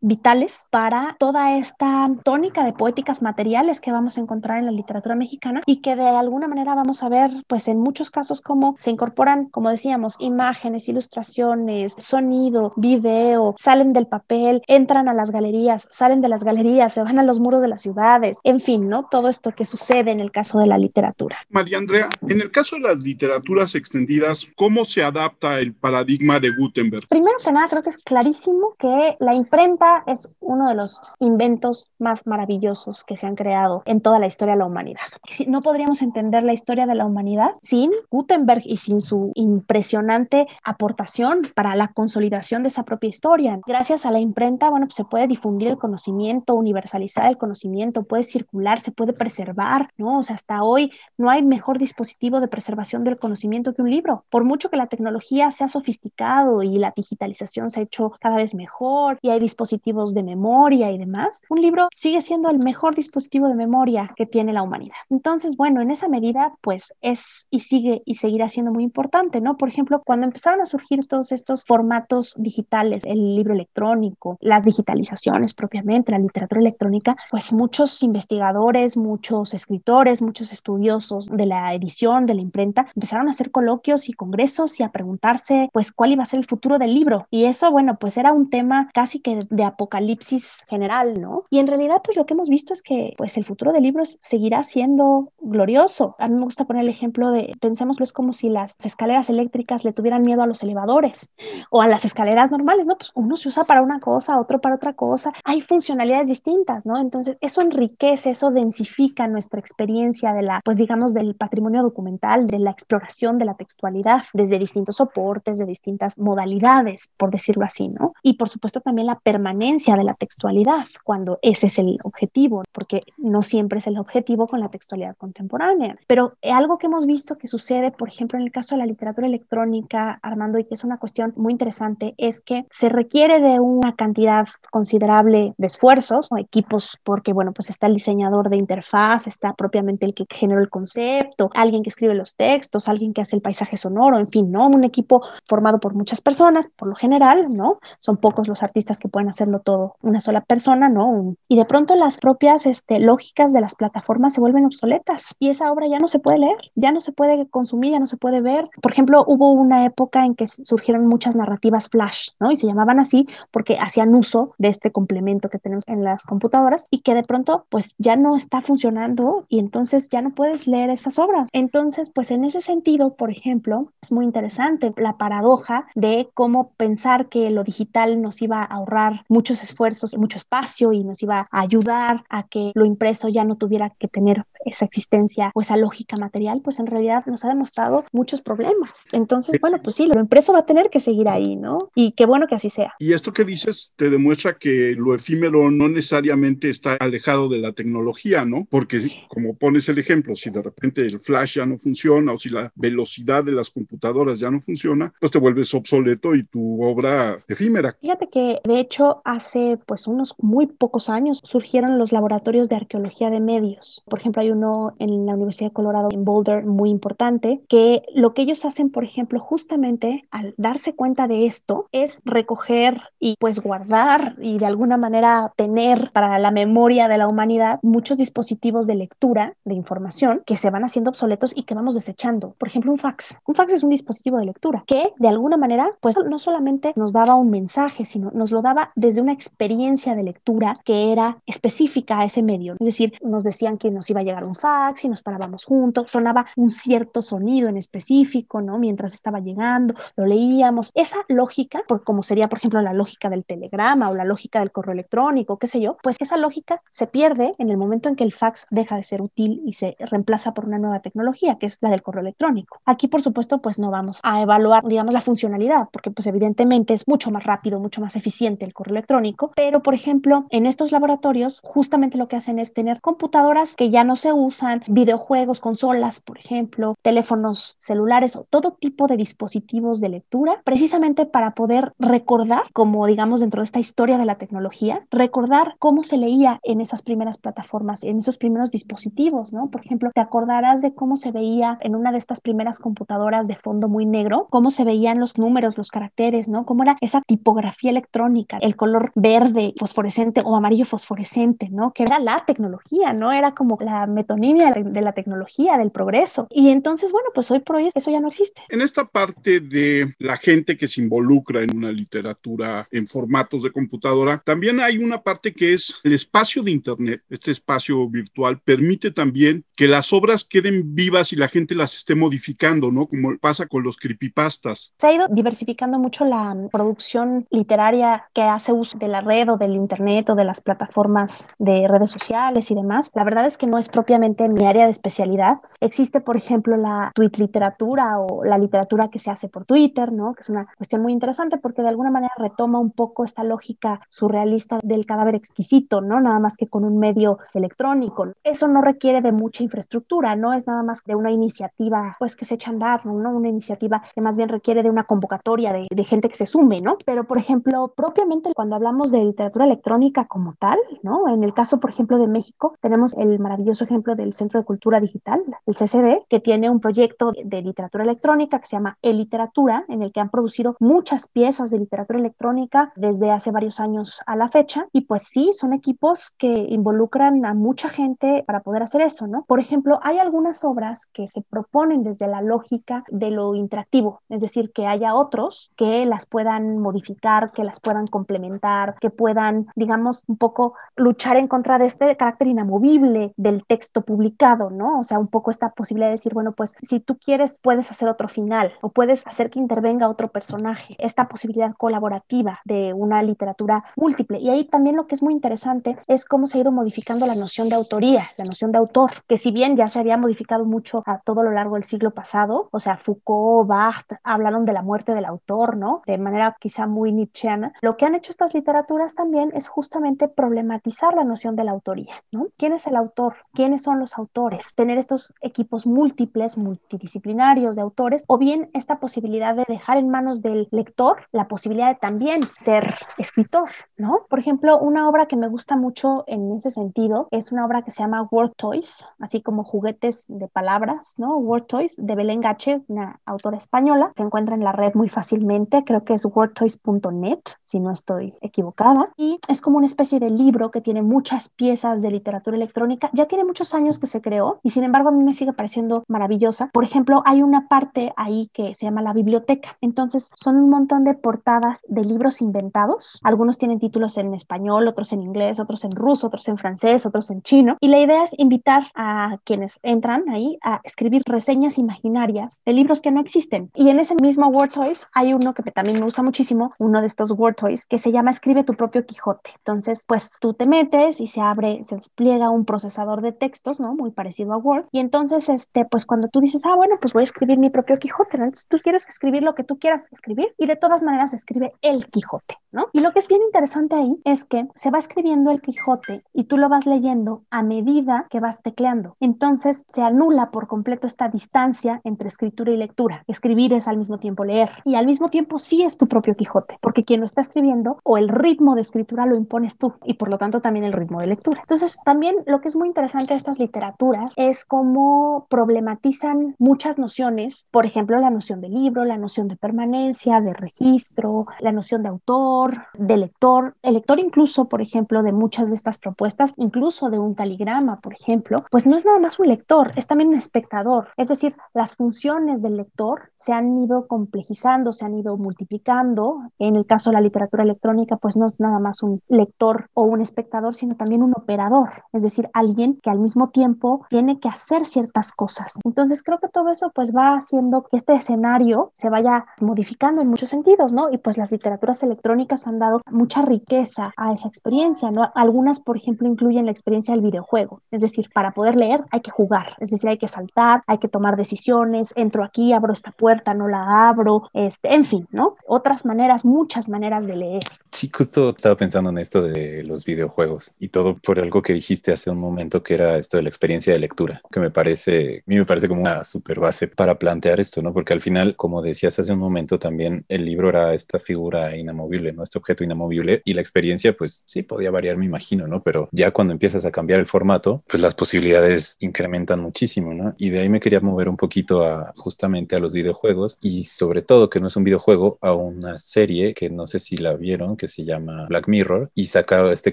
vitales para toda esta tónica de poéticas materiales que vamos a encontrar en la literatura mexicana y que de alguna manera vamos a ver, pues en muchos casos, cómo se incorporan, como decíamos, imágenes, ilustraciones, sonido, video, salen del papel, entran a las galerías, salen de las galerías, se van a los muros de las ciudades, en fin, ¿no? Todo esto que sucede en el caso de la literatura. María Andrea, en el caso de las literaturas extendidas, ¿cómo se adapta el paradigma de Gutenberg? Primero que nada, creo que es clarísimo que la imprenta es uno de los inventos más maravillosos que se han creado en toda la historia de la humanidad. No podríamos entender la historia de la humanidad sin Gutenberg y sin su impresionante aportación para la consolidación de esa propia historia. Gracias a la imprenta, bueno, pues se puede difundir el conocimiento, universalizar el conocimiento, puede circular, se puede preservar, ¿no? O sea, hasta hoy no hay mejor dispositivo de preservación del conocimiento que un libro. Por mucho que la tecnología sea sofisticado y la digitalización se ha hecho cada vez mejor y hay dispositivos de memoria y demás, un libro sigue siendo el mejor dispositivo de memoria que tiene la humanidad. Entonces, bueno, en esa medida, pues es y sigue y seguirá siendo muy importante, ¿no? Por ejemplo, cuando empezaron a surgir todos estos formatos digitales, el libro electrónico, las digitalizaciones propiamente, la literatura electrónica, pues muchos investigadores, muchos escritores, muchos estudiosos de la edición, de la imprenta, empezaron a hacer coloquios y congresos y a preguntarse, pues, cuál iba a ser el futuro del libro. Y eso, bueno, pues era un tema casi que de apocalipsis general, ¿no? Y en realidad, pues lo que hemos visto es que, pues, el futuro del libro seguirá siendo glorioso. A mí me gusta poner el ejemplo de, pensemos, es como si las escaleras eléctricas le tuvieran miedo a los elevadores o a las escaleras normales, ¿no? Pues uno se usa para una cosa, otro para otra cosa. Hay funcionalidades distintas, ¿no? Entonces, eso enriquece, eso densifica nuestra experiencia de la, pues digamos, del patrimonio documental, de la exploración de la textualidad desde distintos soportes, de distintas modalidades, por decirlo así, ¿no? Y por supuesto también también la permanencia de la textualidad, cuando ese es el objetivo, porque no siempre es el objetivo con la textualidad contemporánea. Pero algo que hemos visto que sucede, por ejemplo, en el caso de la literatura electrónica, Armando, y que es una cuestión muy interesante, es que se requiere de una cantidad considerable de esfuerzos o equipos, porque, bueno, pues está el diseñador de interfaz, está propiamente el que generó el concepto, alguien que escribe los textos, alguien que hace el paisaje sonoro, en fin, ¿no? Un equipo formado por muchas personas, por lo general, ¿no? Son pocos los artistas que pueden hacerlo todo una sola persona, ¿no? Y de pronto las propias este, lógicas de las plataformas se vuelven obsoletas y esa obra ya no se puede leer, ya no se puede consumir, ya no se puede ver. Por ejemplo, hubo una época en que surgieron muchas narrativas flash, ¿no? Y se llamaban así porque hacían uso de este complemento que tenemos en las computadoras y que de pronto pues ya no está funcionando y entonces ya no puedes leer esas obras. Entonces, pues en ese sentido, por ejemplo, es muy interesante la paradoja de cómo pensar que lo digital nos iba a ahorrar muchos esfuerzos y mucho espacio y nos iba a ayudar a que lo impreso ya no tuviera que tener esa existencia o esa lógica material, pues en realidad nos ha demostrado muchos problemas. Entonces, bueno, pues sí, lo impreso va a tener que seguir ahí, ¿no? Y qué bueno que así sea. Y esto que dices te demuestra que lo efímero no necesariamente está alejado de la tecnología, ¿no? Porque como pones el ejemplo, si de repente el flash ya no funciona o si la velocidad de las computadoras ya no funciona, pues te vuelves obsoleto y tu obra efímera. Fíjate que de hecho hace pues unos muy pocos años surgieron los laboratorios de arqueología de medios. Por ejemplo, hay uno en la Universidad de Colorado en Boulder muy importante que lo que ellos hacen, por ejemplo, justamente al darse cuenta de esto es recoger y pues guardar y de alguna manera tener para la memoria de la humanidad muchos dispositivos de lectura de información que se van haciendo obsoletos y que vamos desechando. Por ejemplo, un fax. Un fax es un dispositivo de lectura que de alguna manera pues no solamente nos daba un mensaje, sino nos lo daba desde una experiencia de lectura que era específica a ese medio. Es decir, nos decían que nos iba a llegar un fax y nos parábamos juntos, sonaba un cierto sonido en específico, ¿no? Mientras estaba llegando, lo leíamos. Esa lógica, por, como sería, por ejemplo, la lógica del telegrama o la lógica del correo electrónico, qué sé yo, pues esa lógica se pierde en el momento en que el fax deja de ser útil y se reemplaza por una nueva tecnología, que es la del correo electrónico. Aquí, por supuesto, pues no vamos a evaluar, digamos, la funcionalidad, porque pues evidentemente es mucho más rápido, mucho más eficiente el correo electrónico, pero por ejemplo, en estos laboratorios justamente lo que hacen es tener computadoras que ya no se usan, videojuegos, consolas, por ejemplo, teléfonos celulares o todo tipo de dispositivos de lectura, precisamente para poder recordar, como digamos dentro de esta historia de la tecnología, recordar cómo se leía en esas primeras plataformas, en esos primeros dispositivos, ¿no? Por ejemplo, te acordarás de cómo se veía en una de estas primeras computadoras de fondo muy negro, cómo se veían los números, los caracteres, ¿no? Cómo era esa tipografía electrónica, el color verde fosforescente o amarillo fosforescente, ¿no? Que era la tecnología, ¿no? Era como la metonimia de la tecnología, del progreso. Y entonces, bueno, pues hoy por hoy eso ya no existe. En esta parte de la gente que se involucra en una literatura en formatos de computadora, también hay una parte que es el espacio de Internet. Este espacio virtual permite también que las obras queden vivas y la gente las esté modificando, ¿no? Como pasa con los creepypastas. Se ha ido diversificando mucho la producción literaria que hace uso de la red o del Internet o de las plataformas de redes sociales y demás. La verdad es que no es propiamente mi área de especialidad. Existe, por ejemplo, la tweet literatura o la literatura que se hace por Twitter, ¿no? Que es una cuestión muy interesante porque de alguna manera retoma un poco esta lógica surrealista del cadáver exquisito, ¿no? Nada más que con un medio electrónico. Eso no requiere de mucha infraestructura, no es nada más de una iniciativa, pues que se echa a andar, ¿no? Una iniciativa que más bien requiere de una convocatoria de, gente que se sume, ¿no? Pero, por ejemplo, propiamente cuando hablamos de literatura electrónica como tal, ¿no? En el caso, por ejemplo, de México, tenemos el maravilloso ejemplo del Centro de Cultura Digital, el CCD, que tiene un proyecto de literatura electrónica que se llama E-Literatura, en el que han producido muchas piezas de literatura electrónica desde hace varios años a la fecha. Y pues sí, son equipos que involucran a mucha gente para poder hacer eso, ¿no? Por ejemplo, hay algunas obras que se proponen desde la lógica de lo interactivo, es decir, que haya otros que las puedan modificar, que las puedan complementar, que puedan, digamos, un poco luchar en contra de este carácter inamovible del texto texto publicado, ¿no? O sea, un poco esta posibilidad de decir, bueno, pues si tú quieres, puedes hacer otro final o puedes hacer que intervenga otro personaje, esta posibilidad colaborativa de una literatura múltiple. Y ahí también lo que es muy interesante es cómo se ha ido modificando la noción de autoría, la noción de autor, que si bien ya se había modificado mucho a todo lo largo del siglo pasado, o sea, Foucault, Barthes hablaron de la muerte del autor, ¿no? De manera quizá muy nietzscheana, lo que han hecho estas literaturas también es justamente problematizar la noción de la autoría, ¿no? ¿Quién es el autor? ¿Quiénes son los autores? Tener estos equipos múltiples, multidisciplinarios de autores, o bien esta posibilidad de dejar en manos del lector la posibilidad de también ser escritor, ¿no? Por ejemplo, una obra que me gusta mucho en ese sentido es una obra que se llama Word Toys, así como juguetes de palabras, ¿no? Word Toys de Belén Gache, una autora española. Se encuentra en la red muy fácilmente, creo que es wordtoys.net, si no estoy equivocada. Y es como una especie de libro que tiene muchas piezas de literatura electrónica. Ya tiene muchos años que se creó y sin embargo a mí me sigue pareciendo maravillosa. Por ejemplo, hay una parte ahí que se llama la biblioteca. Entonces son un montón de portadas de libros inventados. Algunos tienen títulos en español, otros en inglés, otros en ruso, otros en francés, otros en chino. Y la idea es invitar a quienes entran ahí a escribir reseñas imaginarias de libros que no existen. Y en ese mismo Word Toys hay uno que también me gusta muchísimo, uno de estos Word Toys, que se llama Escribe tu propio Quijote. Entonces, pues tú te metes y se abre, se despliega un procesador de textos, ¿no? Muy parecido a Word. Y entonces, este, pues cuando tú dices, ah, bueno, pues voy a escribir mi propio Quijote, Entonces tú quieres escribir lo que tú quieras escribir y de todas maneras escribe el Quijote, ¿no? Y lo que es bien interesante ahí es que se va escribiendo el Quijote y tú lo vas leyendo a medida que vas tecleando. Entonces se anula por completo esta distancia entre escritura y lectura. Escribir es al mismo tiempo leer y al mismo tiempo sí es tu propio Quijote, porque quien lo está escribiendo o el ritmo de escritura lo impones tú y por lo tanto también el ritmo de lectura. Entonces también lo que es muy interesante de estas literaturas es cómo problematizan muchas nociones, por ejemplo la noción de libro, la noción de permanencia, de registro, la noción de autor, de lector, el lector incluso, por ejemplo, de muchas de estas propuestas, incluso de un caligrama, por ejemplo, pues no es nada más un lector, es también un espectador, es decir, las funciones del lector se han ido complejizando, se han ido multiplicando. En el caso de la literatura electrónica, pues no es nada más un lector o un espectador, sino también un operador, es decir, alguien que al mismo tiempo tiene que hacer ciertas cosas. Entonces creo que todo eso pues va haciendo que este escenario se vaya modificando en muchos sentidos, ¿no? Y pues las literaturas electrónicas han dado mucha riqueza a esa experiencia, ¿no? Algunas, por ejemplo, incluyen la experiencia del videojuego, es decir, para poder leer hay que jugar, es decir, hay que saltar, hay que tomar decisiones, entro aquí, abro esta puerta, no la abro, este, en fin, ¿no? Otras maneras, muchas maneras de leer. Sí, justo estaba pensando en esto de los videojuegos y todo por algo que dijiste hace un momento que era esto de la experiencia de lectura, que me parece, a mí me parece como una super base para plantear esto, ¿no? Porque al final, como decías hace un momento, también el libro era esta figura inamovible, ¿no? Este objeto inamovible y la experiencia, pues sí, podía variar, me imagino, ¿no? Pero ya cuando empiezas a cambiar el formato, pues las posibilidades incrementan muchísimo, ¿no? Y de ahí me quería mover un poquito a justamente a los videojuegos y sobre todo que no es un videojuego, a una serie que no sé si la vieron, que se llama Black Mirror y saca este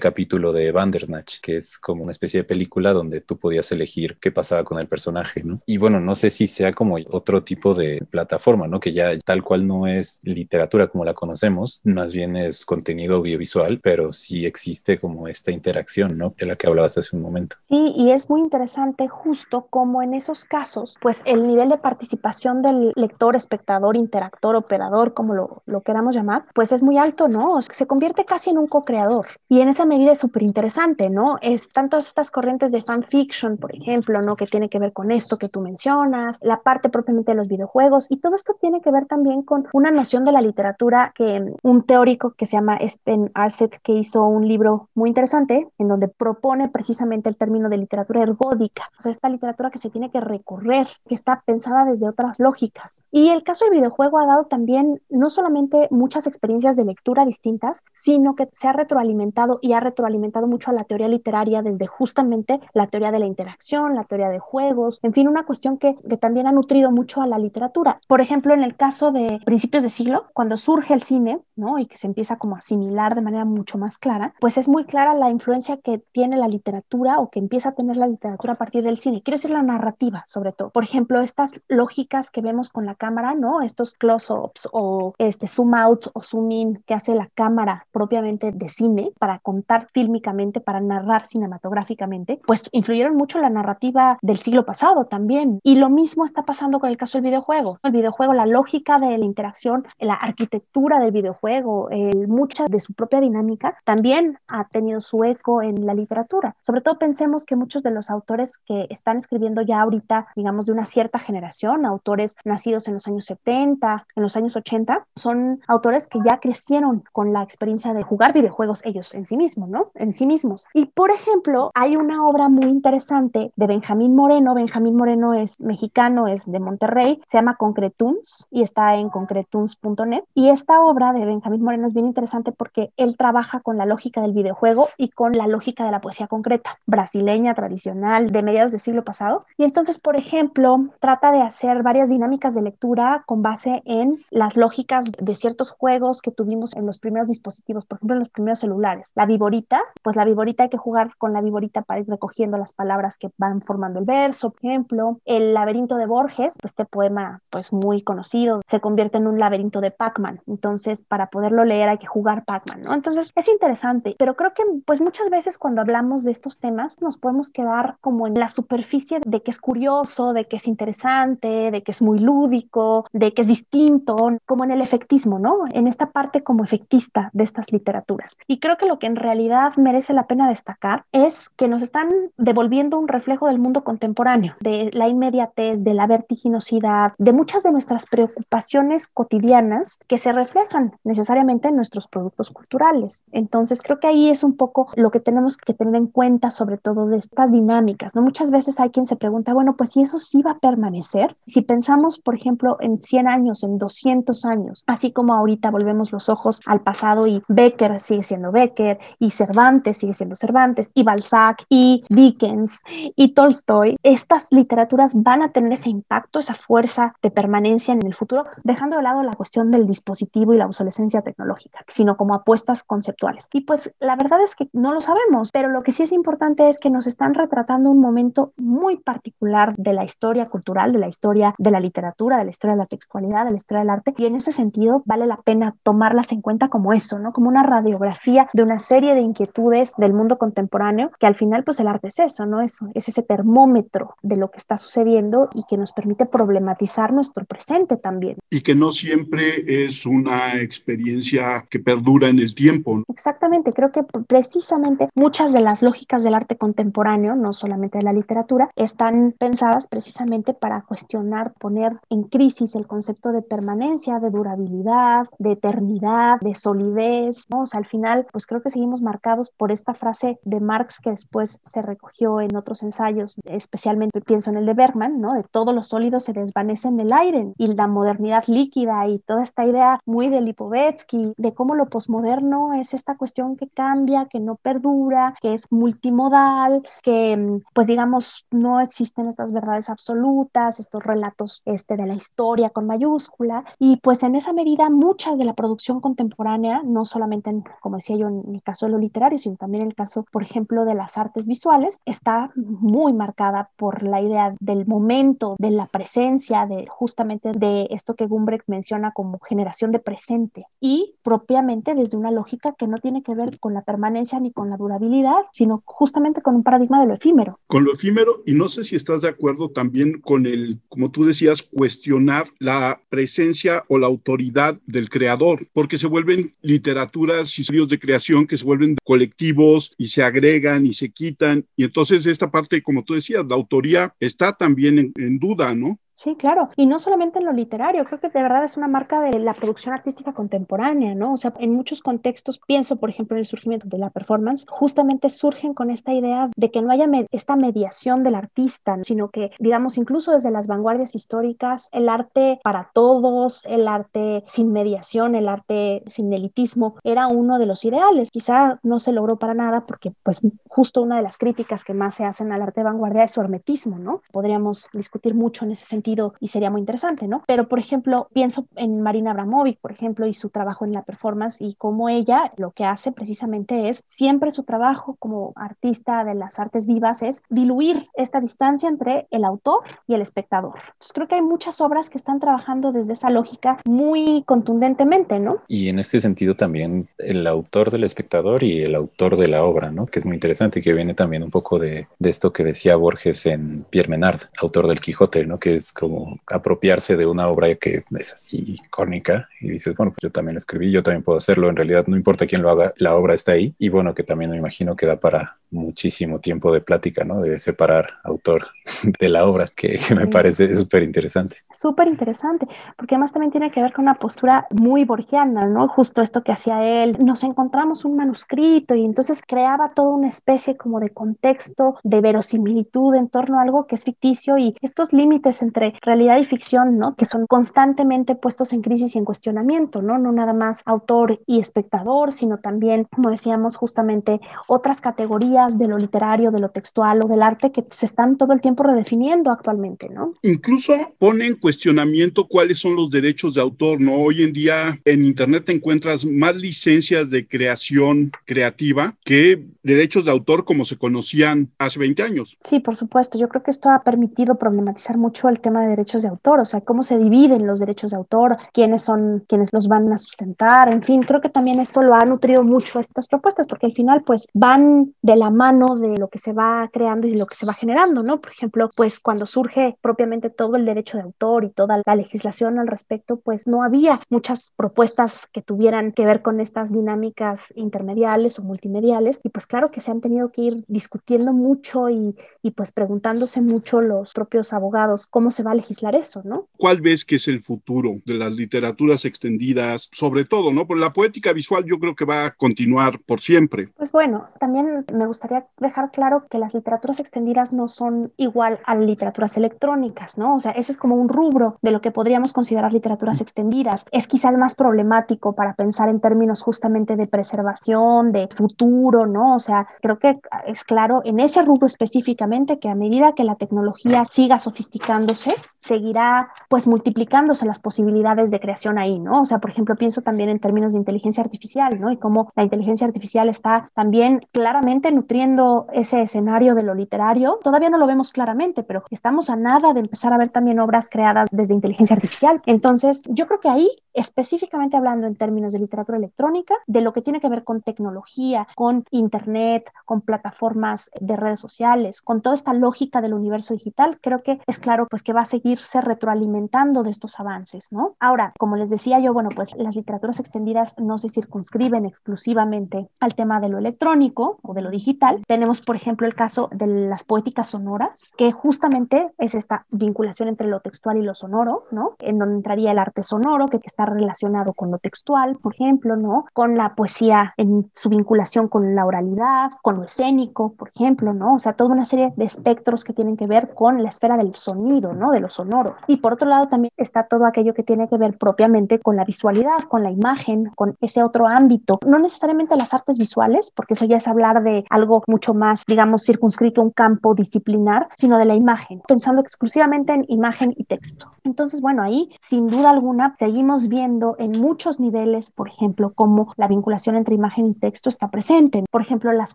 capítulo de Bandersnatch, que es como una especie de película donde tú podías elegir qué pasaba con el personaje, ¿no? Y bueno, no sé si sea como otro tipo de plataforma, ¿no? Que ya tal cual no es literatura como la conocemos, más bien es contenido audiovisual, pero sí existe como esta interacción, ¿no? De la que hablabas hace un momento. Sí, y es muy interesante justo como en esos casos, pues el nivel de participación del lector, espectador, interactor, operador, como lo, lo queramos llamar, pues es muy alto, ¿no? Se convierte casi en un co-creador. Y en esa medida es súper interesante, ¿no? Están todas estas corrientes de fanfiction, por ejemplo, ¿no? Que tiene que ver con esto que tú mencionas, la parte propiamente de los videojuegos, y todo esto tiene que ver también con una noción de la literatura que un teórico que se llama Spen Arset, que hizo un libro muy interesante en donde propone precisamente el término de literatura ergódica, o sea, esta literatura que se tiene que recorrer, que está pensada desde otras lógicas. Y el caso del videojuego ha dado también no solamente muchas experiencias de lectura distintas, sino que se ha retroalimentado y ha retroalimentado mucho a la teoría literaria desde justamente la teoría de la interacción, la teoría de juegos, en fin, una cuestión que, que también ha nutrido mucho a la literatura. Por ejemplo, en el caso de principios de siglo, cuando surge el cine, ¿no? Y que se empieza como a asimilar de manera mucho más clara, pues es muy clara la influencia que tiene la literatura o que empieza a tener la literatura a partir del cine. Quiero decir la narrativa, sobre todo. Por ejemplo, estas lógicas que vemos con la cámara, ¿no? Estos close-ups o este zoom out o zoom in que hace la cámara propiamente de cine para contar fílmicamente, para narrar cinematográficamente, pues influyeron mucho la narrativa del siglo pasado también. Y lo mismo está pasando con el caso del videojuego. El videojuego, la lógica de la interacción, la arquitectura del videojuego, mucha de su propia dinámica, también ha tenido su eco en la literatura. Sobre todo pensemos que muchos de los autores que están escribiendo ya ahorita, digamos, de una cierta generación, autores nacidos en los años 70, en los años 80, son autores que ya crecieron con la experiencia de jugar videojuegos ellos en sí mismos, ¿no? En sí mismos. Y por ejemplo, hay una obra muy interesante de Benjamín Moreno. Benjamín Moreno es mexicano, es de Monterrey, se llama Concretuns y está en concretuns.net. Y esta obra de Benjamín Moreno es bien interesante porque él trabaja con la lógica del videojuego y con la lógica de la poesía concreta, brasileña, tradicional, de mediados del siglo pasado. Y entonces, por ejemplo, trata de hacer varias dinámicas de lectura con base en las lógicas de ciertos juegos que tuvimos en los primeros dispositivos, por ejemplo, en los primeros celulares. La viborita, pues la viborita hay que jugar con la viborita para ir recogiendo las palabras que van formando el verso, por ejemplo. El laberinto de Borges, este poema pues muy conocido, se convierte en un laberinto de Pac-Man. Entonces, para poderlo leer hay que jugar Pac-Man, ¿no? Entonces, es interesante, pero creo que pues muchas veces cuando hablamos de estos temas nos podemos quedar como en la superficie de que es curioso, de que es interesante, de que es muy lúdico, de que es distinto, como en el efectismo, ¿no? En esta parte como efectista de estas literaturas. Y creo que lo que en realidad merece la pena destacar es que nos están devolviendo un reflejo del mundo contemporáneo, de la inmediatez, de la vertiginosidad, de muchas de nuestras preocupaciones cotidianas que se reflejan necesariamente en nuestros productos culturales. Entonces, creo que ahí es un poco lo que tenemos que tener en cuenta, sobre todo de estas dinámicas, ¿no? Muchas veces hay quien se pregunta, bueno, pues si eso sí va a permanecer, si pensamos, por ejemplo, en 100 años, en 200 años, así como ahorita volvemos los ojos al pasado y Becker sigue siendo Becker y Cervantes sigue siendo Cervantes y Balzac y Dickens y Tolstoy, estas literaturas van a tener ese impacto, esa fuerza de permanencia en el futuro, dejando de lado la cuestión del dispositivo y la obsolescencia tecnológica, sino como apuestas conceptuales. Y pues la verdad es que no lo sabemos, pero lo que sí es importante es que nos están retratando un momento muy particular de la historia cultural, de la historia de la literatura, de la historia de la textualidad, de la historia del arte, y en ese sentido vale la pena tomarlas en cuenta como eso, ¿no? Como una radiografía de una serie de inquietudes del mundo contemporáneo, que al final pues el arte es eso, ¿no? Es, es ese termómetro de lo que está sucediendo y que nos permite problematizar nuestro presente también. Y que no siempre es una experiencia que perdura en el tiempo. Exactamente, creo que precisamente muchas de las lógicas del arte contemporáneo, no solamente de la literatura, están pensadas precisamente para cuestionar, poner en crisis el concepto de permanencia, de durabilidad, de eternidad, de solidez, ¿no? O sea, al final, pues creo que seguimos marcados por esta frase de Marx que después se recogió en otros ensayos, especialmente pienso en el de Bergman, ¿no? De todos los sólidos se desvanecen en el aire y la modernidad líquida y toda esta idea muy de Lipovetsky de cómo lo posmoderno es esta cuestión que cambia, que no perdura, que es multimodal, que pues digamos no existen estas verdades absolutas, estos relatos este de la historia con mayúscula y pues en esa medida mucha de la producción contemporánea, no solamente en, como decía yo en el caso de lo literario, sino también en el caso, por ejemplo, de las artes visuales, está muy marcada por la idea del momento, de la presencia, de justamente de esto que Gumbrecht menciona como generación de presente y propiamente desde una lógica que no tiene que ver con la permanencia ni con la durabilidad, sino justamente con un paradigma de lo efímero. Con lo efímero, y no sé si estás de acuerdo también con el, como tú decías, cuestionar la presencia o la autoridad del creador, porque se vuelven literaturas y estudios de creación que se vuelven colectivos y se agregan y se quitan, y entonces esta parte, como tú decías, la autoría está también en, en duda, ¿no? Sí, claro. Y no solamente en lo literario, creo que de verdad es una marca de la producción artística contemporánea, ¿no? O sea, en muchos contextos, pienso, por ejemplo, en el surgimiento de la performance, justamente surgen con esta idea de que no haya esta mediación del artista, sino que, digamos, incluso desde las vanguardias históricas, el arte para todos, el arte sin mediación, el arte sin elitismo, era uno de los ideales. Quizá no se logró para nada porque, pues, justo una de las críticas que más se hacen al arte de vanguardia es su hermetismo, ¿no? Podríamos discutir mucho en ese sentido y sería muy interesante, ¿no? Pero, por ejemplo, pienso en Marina Abramovic, por ejemplo, y su trabajo en la performance y cómo ella lo que hace precisamente es siempre su trabajo como artista de las artes vivas es diluir esta distancia entre el autor y el espectador. Entonces, creo que hay muchas obras que están trabajando desde esa lógica muy contundentemente, ¿no? Y en este sentido también el autor del espectador y el autor de la obra, ¿no? Que es muy interesante y que viene también un poco de, de esto que decía Borges en Pierre Menard, autor del Quijote, ¿no? Que es como apropiarse de una obra que es así icónica y dices, bueno, pues yo también escribí, yo también puedo hacerlo, en realidad no importa quién lo haga, la obra está ahí y bueno, que también me imagino que da para muchísimo tiempo de plática, ¿no? De separar autor de la obra, que, me parece súper interesante. Súper interesante, porque además también tiene que ver con una postura muy borgiana, ¿no? Justo esto que hacía él, nos encontramos un manuscrito y entonces creaba toda una especie como de contexto, de verosimilitud en torno a algo que es ficticio y estos límites entre realidad y ficción, ¿no? Que son constantemente puestos en crisis y en cuestionamiento, ¿no? No nada más autor y espectador, sino también, como decíamos, justamente otras categorías de lo literario, de lo textual o del arte que se están todo el tiempo redefiniendo actualmente, ¿no? Incluso pone en cuestionamiento cuáles son los derechos de autor, ¿no? Hoy en día en Internet te encuentras más licencias de creación creativa que derechos de autor como se conocían hace 20 años. Sí, por supuesto. Yo creo que esto ha permitido problematizar mucho el tema de derechos de autor, o sea, cómo se dividen los derechos de autor, quiénes son quienes los van a sustentar, en fin, creo que también eso lo ha nutrido mucho estas propuestas, porque al final pues van de la mano de lo que se va creando y lo que se va generando, ¿no? Por ejemplo, pues cuando surge propiamente todo el derecho de autor y toda la legislación al respecto, pues no había muchas propuestas que tuvieran que ver con estas dinámicas intermediales o multimediales y pues claro que se han tenido que ir discutiendo mucho y, y pues preguntándose mucho los propios abogados cómo se va a legislar eso, ¿no? ¿Cuál ves que es el futuro de las literaturas extendidas, sobre todo, ¿no? Por la poética visual yo creo que va a continuar por siempre. Pues bueno, también me gustaría dejar claro que las literaturas extendidas no son igual a literaturas electrónicas, ¿no? O sea, ese es como un rubro de lo que podríamos considerar literaturas extendidas. Es quizá el más problemático para pensar en términos justamente de preservación, de futuro, ¿no? O sea, creo que es claro en ese rubro específicamente que a medida que la tecnología siga sofisticándose, seguirá pues multiplicándose las posibilidades de creación ahí, ¿no? O sea, por ejemplo, pienso también en términos de inteligencia artificial, ¿no? Y cómo la inteligencia artificial está también claramente nutriendo ese escenario de lo literario. Todavía no lo vemos claramente, pero estamos a nada de empezar a ver también obras creadas desde inteligencia artificial. Entonces, yo creo que ahí, específicamente hablando en términos de literatura electrónica, de lo que tiene que ver con tecnología, con internet, con plataformas de redes sociales, con toda esta lógica del universo digital, creo que es claro pues que va a seguirse retroalimentando de estos avances, ¿no? Ahora, como les decía yo, bueno, pues las literaturas extendidas no se circunscriben exclusivamente al tema de lo electrónico o de lo digital. Tenemos, por ejemplo, el caso de las poéticas sonoras, que justamente es esta vinculación entre lo textual y lo sonoro, ¿no? En donde entraría el arte sonoro, que está relacionado con lo textual, por ejemplo, ¿no? Con la poesía en su vinculación con la oralidad, con lo escénico, por ejemplo, ¿no? O sea, toda una serie de espectros que tienen que ver con la esfera del sonido, ¿no? De lo sonoro. Y por otro lado también está todo aquello que tiene que ver propiamente con la visualidad, con la imagen, con ese otro ámbito. No necesariamente las artes visuales, porque eso ya es hablar de algo mucho más, digamos, circunscrito a un campo disciplinar, sino de la imagen, pensando exclusivamente en imagen y texto. Entonces, bueno, ahí sin duda alguna seguimos viendo en muchos niveles, por ejemplo, cómo la vinculación entre imagen y texto está presente. Por ejemplo, las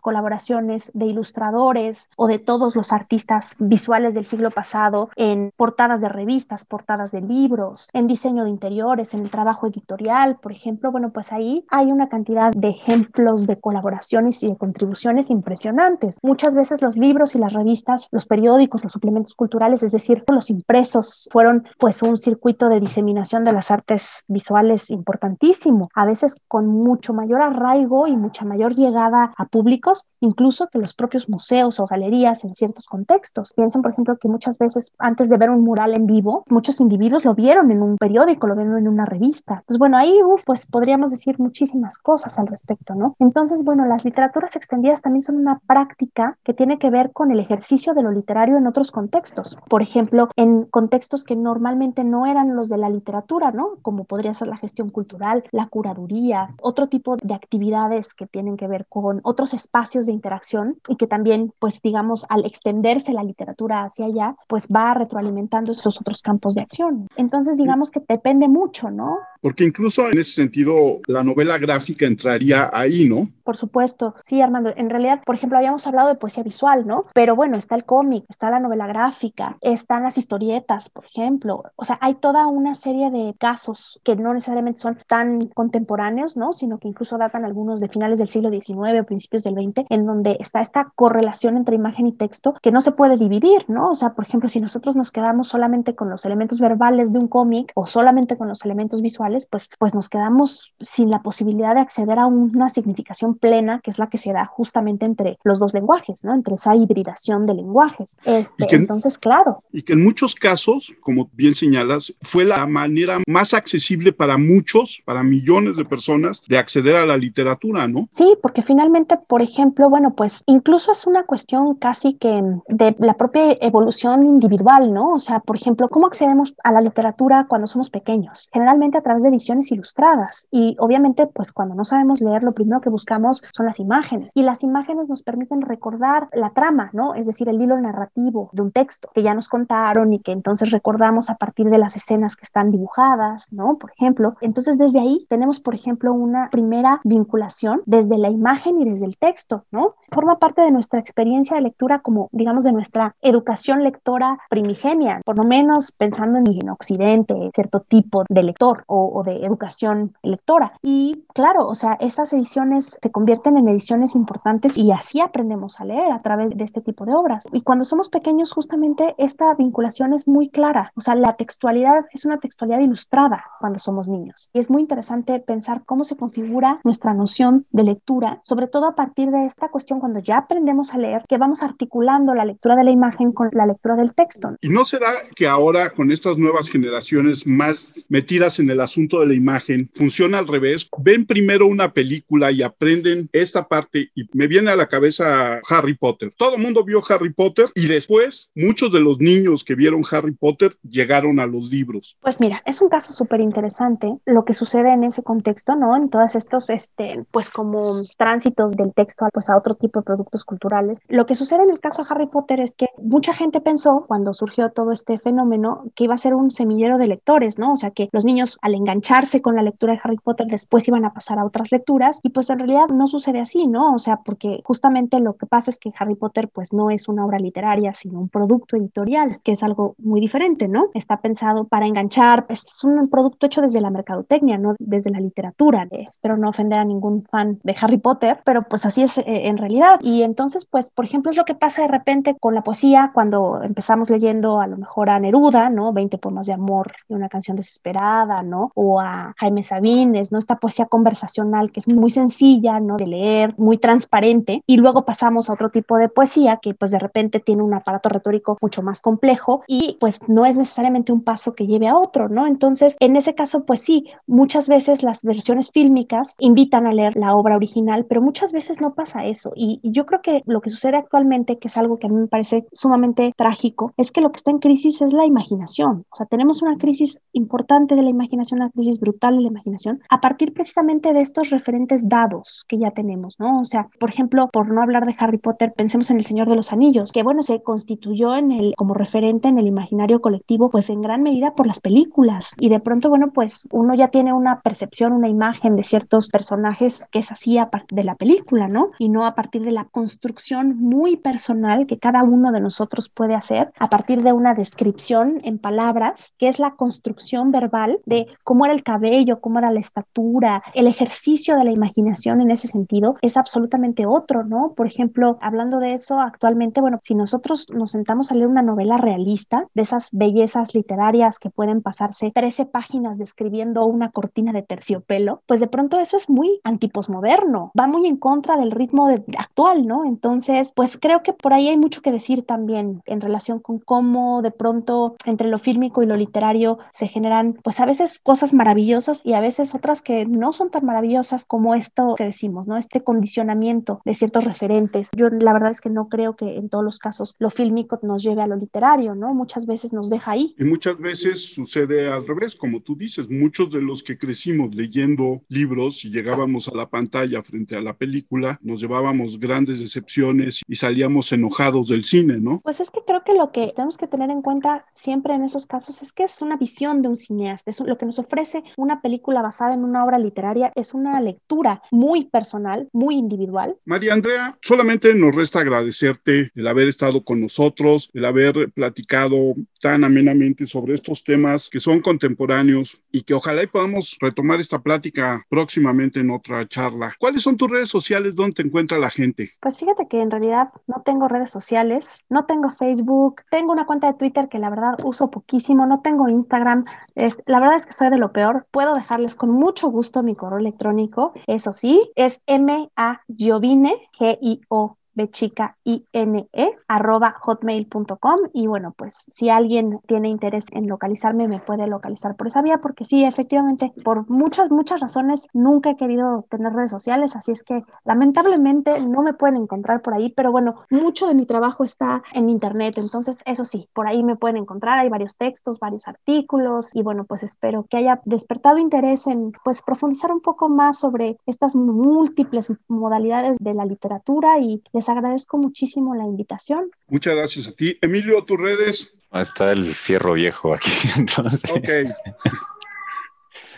colaboraciones de ilustradores o de todos los artistas visuales del siglo pasado en portadas de revistas, portadas de libros, en diseño de interiores, en el trabajo editorial, por ejemplo, bueno, pues ahí hay una cantidad de ejemplos de colaboraciones y de contribuciones impresionantes. Muchas veces los libros y las revistas, los periódicos, los suplementos culturales, es decir, los impresos, fueron pues un circuito de diseminación de las artes visuales importantísimo, a veces con mucho mayor arraigo y mucha mayor llegada a públicos, incluso que los propios museos o galerías en ciertos contextos. Piensen, por ejemplo, que muchas veces antes de ver un mural en vivo, muchos individuos lo vieron en un periódico, lo vieron en una revista. Entonces, bueno, ahí pues podríamos decir muchísimas cosas al respecto, ¿no? Entonces, bueno, las literaturas extendidas también son una práctica que tiene que ver con el ejercicio de lo literario en otros contextos. Por ejemplo, en contextos que normalmente no eran los de la literatura, ¿no? Como podría ser la gestión cultural, la curaduría, otro tipo de actividades que tienen que ver con otros espacios de interacción y que también, pues digamos, al extenderse la literatura hacia allá, pues va retroalimentando esos otros campos de acción. Entonces, digamos que depende mucho, ¿no? Porque incluso en ese sentido, la novela gráfica entraría ahí, ¿no? Por supuesto, sí, Armando. En realidad, por ejemplo, habíamos hablado de poesía visual, ¿no? Pero bueno, está el cómic, está la novela gráfica, están las historietas, por ejemplo. O sea, hay toda una serie de casos que no necesariamente son tan contemporáneos, ¿no? Sino que incluso datan algunos de finales del siglo XIX o principios del XX, en donde está esta correlación entre imagen y texto que no se puede dividir, ¿no? O sea, por ejemplo, si nosotros nos quedamos solamente con los elementos verbales de un cómic o solamente con los elementos visuales, pues, pues nos quedamos sin la posibilidad de acceder a una significación plena, que es la que se da justamente entre los dos lenguajes, ¿no? Entre esa hibridación de lenguajes. Este, entonces, claro. Y que en muchos casos, como bien señalas, fue la manera más accesible para muchos, para millones de personas, de acceder a la literatura, ¿no? Sí, porque finalmente, por ejemplo, bueno, pues incluso es una cuestión casi que de la propia evolución individual, ¿no? O sea, por ejemplo, ¿cómo accedemos a la literatura cuando somos pequeños? Generalmente a través de ediciones ilustradas. Y obviamente, pues cuando no sabemos leer, lo primero que buscamos son las imágenes. Y las imágenes nos permiten recordar la trama, ¿no? Es decir, el hilo narrativo de un texto que ya nos contaron y que entonces recordamos a partir de las escenas que están dibujadas, ¿no? Por ejemplo. Entonces, desde ahí tenemos, por ejemplo, una primera vinculación desde la imagen y desde el texto, ¿no? Forma parte de nuestra experiencia de lectura como, digamos, de nuestra educación lectora primigenia, por lo menos pensando en, en Occidente, cierto tipo de lector o, o de educación lectora. Y claro, o sea, esas ediciones se convierten en ediciones importantes y así aprendemos a leer a través de este tipo de obras. Y cuando somos pequeños, justamente esta vinculación es muy clara. O sea, la textualidad es una textualidad ilustrada cuando somos niños. Y es muy interesante pensar cómo se configura nuestra noción de lectura, sobre todo a partir de esta cuestión cuando ya aprendemos a leer, que vamos articulando la lectura de la imagen con la lectura del texto. ¿Y no será que ahora con estas nuevas generaciones más metidas en el asunto de la imagen, funciona al revés? Ven primero una película y aprenden esta parte y me viene a la cabeza Harry Potter. Todo el mundo vio Harry Potter y después muchos de los niños que vieron Harry Potter llegaron a los libros. Pues mira, es un caso súper interesante lo que sucede en ese contexto, ¿no? En todos estos, este, pues como tránsitos del texto pues, a otro tipo de productos culturales. Lo que sucede en el caso de Harry Potter es que mucha gente pensó cuando surgió todo este fenómeno que iba a ser un semillero de lectores, ¿no? O sea, que los niños al engancharse con la lectura de Harry Potter después iban a pasar a otras lecturas y pues en realidad no sucede así, ¿no? O sea, porque justamente lo que pasa es que Harry Potter pues no es una obra literaria, sino un producto editorial, que es algo muy diferente, ¿no? Está pensado para enganchar, pues, es un producto hecho desde la mercadotecnia, no desde la literatura. Eh, espero no ofender a ningún fan de Harry Potter, pero pues así es eh, en realidad. Y entonces, pues, por ejemplo, es lo que pasa de repente con la poesía cuando empezamos leyendo a lo mejor a Neruda, ¿no? 20 poemas de amor una canción desesperada, ¿no? O a Jaime Sabines, ¿no? Esta poesía conversacional que es muy sencilla, ¿no? De leer, muy transparente. Y luego pasamos a otro tipo de poesía que pues de repente tiene un aparato retórico mucho más complejo y pues no es necesariamente un paso que lleve a otro, ¿no? Entonces, en ese caso, pues sí, muchas veces las versiones fílmicas invitan a leer la obra original, pero muchas veces no pasa eso. Y, y yo creo que lo que sucede actualmente, que es algo que a mí me parece sumamente trágico, es que lo que está en crisis es la imaginación. O sea, tenemos una crisis importante de la imaginación, crisis brutal de la imaginación, a partir precisamente de estos referentes dados que ya tenemos, ¿no? O sea, por ejemplo, por no hablar de Harry Potter, pensemos en El Señor de los Anillos, que bueno, se constituyó en el, como referente en el imaginario colectivo, pues en gran medida por las películas. Y de pronto, bueno, pues uno ya tiene una percepción, una imagen de ciertos personajes que es así a partir de la película, ¿no? Y no a partir de la construcción muy personal que cada uno de nosotros puede hacer a partir de una descripción en palabras, que es la construcción verbal de cómo era el cabello, cómo era la estatura, el ejercicio de la imaginación en ese sentido es absolutamente otro, ¿no? Por ejemplo, hablando de eso, actualmente, bueno, si nosotros nos sentamos a leer una novela realista, de esas bellezas literarias que pueden pasarse 13 páginas describiendo una cortina de terciopelo, pues de pronto eso es muy antiposmoderno, va muy en contra del ritmo de, actual, ¿no? Entonces, pues creo que por ahí hay mucho que decir también en relación con cómo de pronto entre lo fílmico y lo literario se generan, pues a veces cosas cosas maravillosas y a veces otras que no son tan maravillosas como esto que decimos, ¿no? Este condicionamiento de ciertos referentes. Yo la verdad es que no creo que en todos los casos lo fílmico nos lleve a lo literario, ¿no? Muchas veces nos deja ahí. Y muchas veces sucede al revés, como tú dices, muchos de los que crecimos leyendo libros y llegábamos a la pantalla frente a la película, nos llevábamos grandes decepciones y salíamos enojados del cine, ¿no? Pues es que creo que lo que tenemos que tener en cuenta siempre en esos casos es que es una visión de un cineasta, es lo que nos ofrece una película basada en una obra literaria, es una lectura muy personal, muy individual. María Andrea, solamente nos resta agradecerte el haber estado con nosotros, el haber platicado tan amenamente sobre estos temas que son contemporáneos y que ojalá y podamos retomar esta plática próximamente en otra charla. ¿Cuáles son tus redes sociales? ¿Dónde te encuentra la gente? Pues fíjate que en realidad no tengo redes sociales, no tengo Facebook, tengo una cuenta de Twitter que la verdad uso poquísimo, no tengo Instagram, es, la verdad es que soy de lo peor. Puedo dejarles con mucho gusto mi correo electrónico, eso sí, es m a giovine g i o bechica ine arroba hotmail.com y bueno pues si alguien tiene interés en localizarme me puede localizar por esa vía porque sí efectivamente por muchas muchas razones nunca he querido tener redes sociales así es que lamentablemente no me pueden encontrar por ahí pero bueno mucho de mi trabajo está en internet entonces eso sí por ahí me pueden encontrar hay varios textos varios artículos y bueno pues espero que haya despertado interés en pues profundizar un poco más sobre estas múltiples modalidades de la literatura y les agradezco muchísimo la invitación. Muchas gracias a ti. Emilio, tus redes. Está el fierro viejo aquí, entonces. Ok.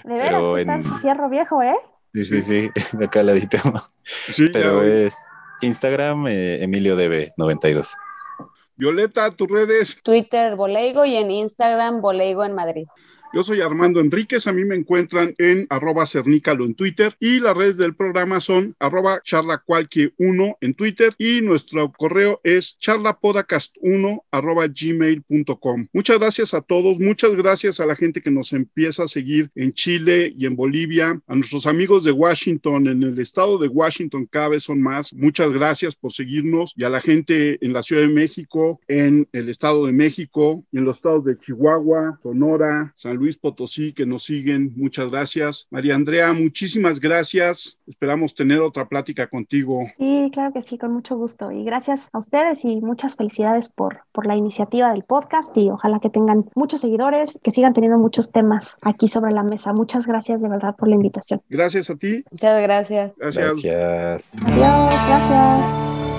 De veras que está el fierro viejo, ¿eh? Sí, sí, sí, de acá ladito. Sí, Pero es Instagram, eh, EmilioDB92. Violeta, tus redes. Twitter, Boleigo y en Instagram, Boleigo en Madrid. Yo soy Armando Enríquez, a mí me encuentran en arroba cernícalo en Twitter y las redes del programa son arroba charlacualque1 en Twitter y nuestro correo es charlapodcast1 arroba gmail.com. Muchas gracias a todos, muchas gracias a la gente que nos empieza a seguir en Chile y en Bolivia, a nuestros amigos de Washington, en el estado de Washington cada vez son más. Muchas gracias por seguirnos y a la gente en la Ciudad de México, en el estado de México en los estados de Chihuahua, Sonora, San Luis Potosí que nos siguen. Muchas gracias. María Andrea, muchísimas gracias. Esperamos tener otra plática contigo. Sí, claro que sí, con mucho gusto. Y gracias a ustedes y muchas felicidades por, por la iniciativa del podcast y ojalá que tengan muchos seguidores, que sigan teniendo muchos temas aquí sobre la mesa. Muchas gracias de verdad por la invitación. Gracias a ti. Muchas gracias. Gracias. Gracias. Adiós, gracias.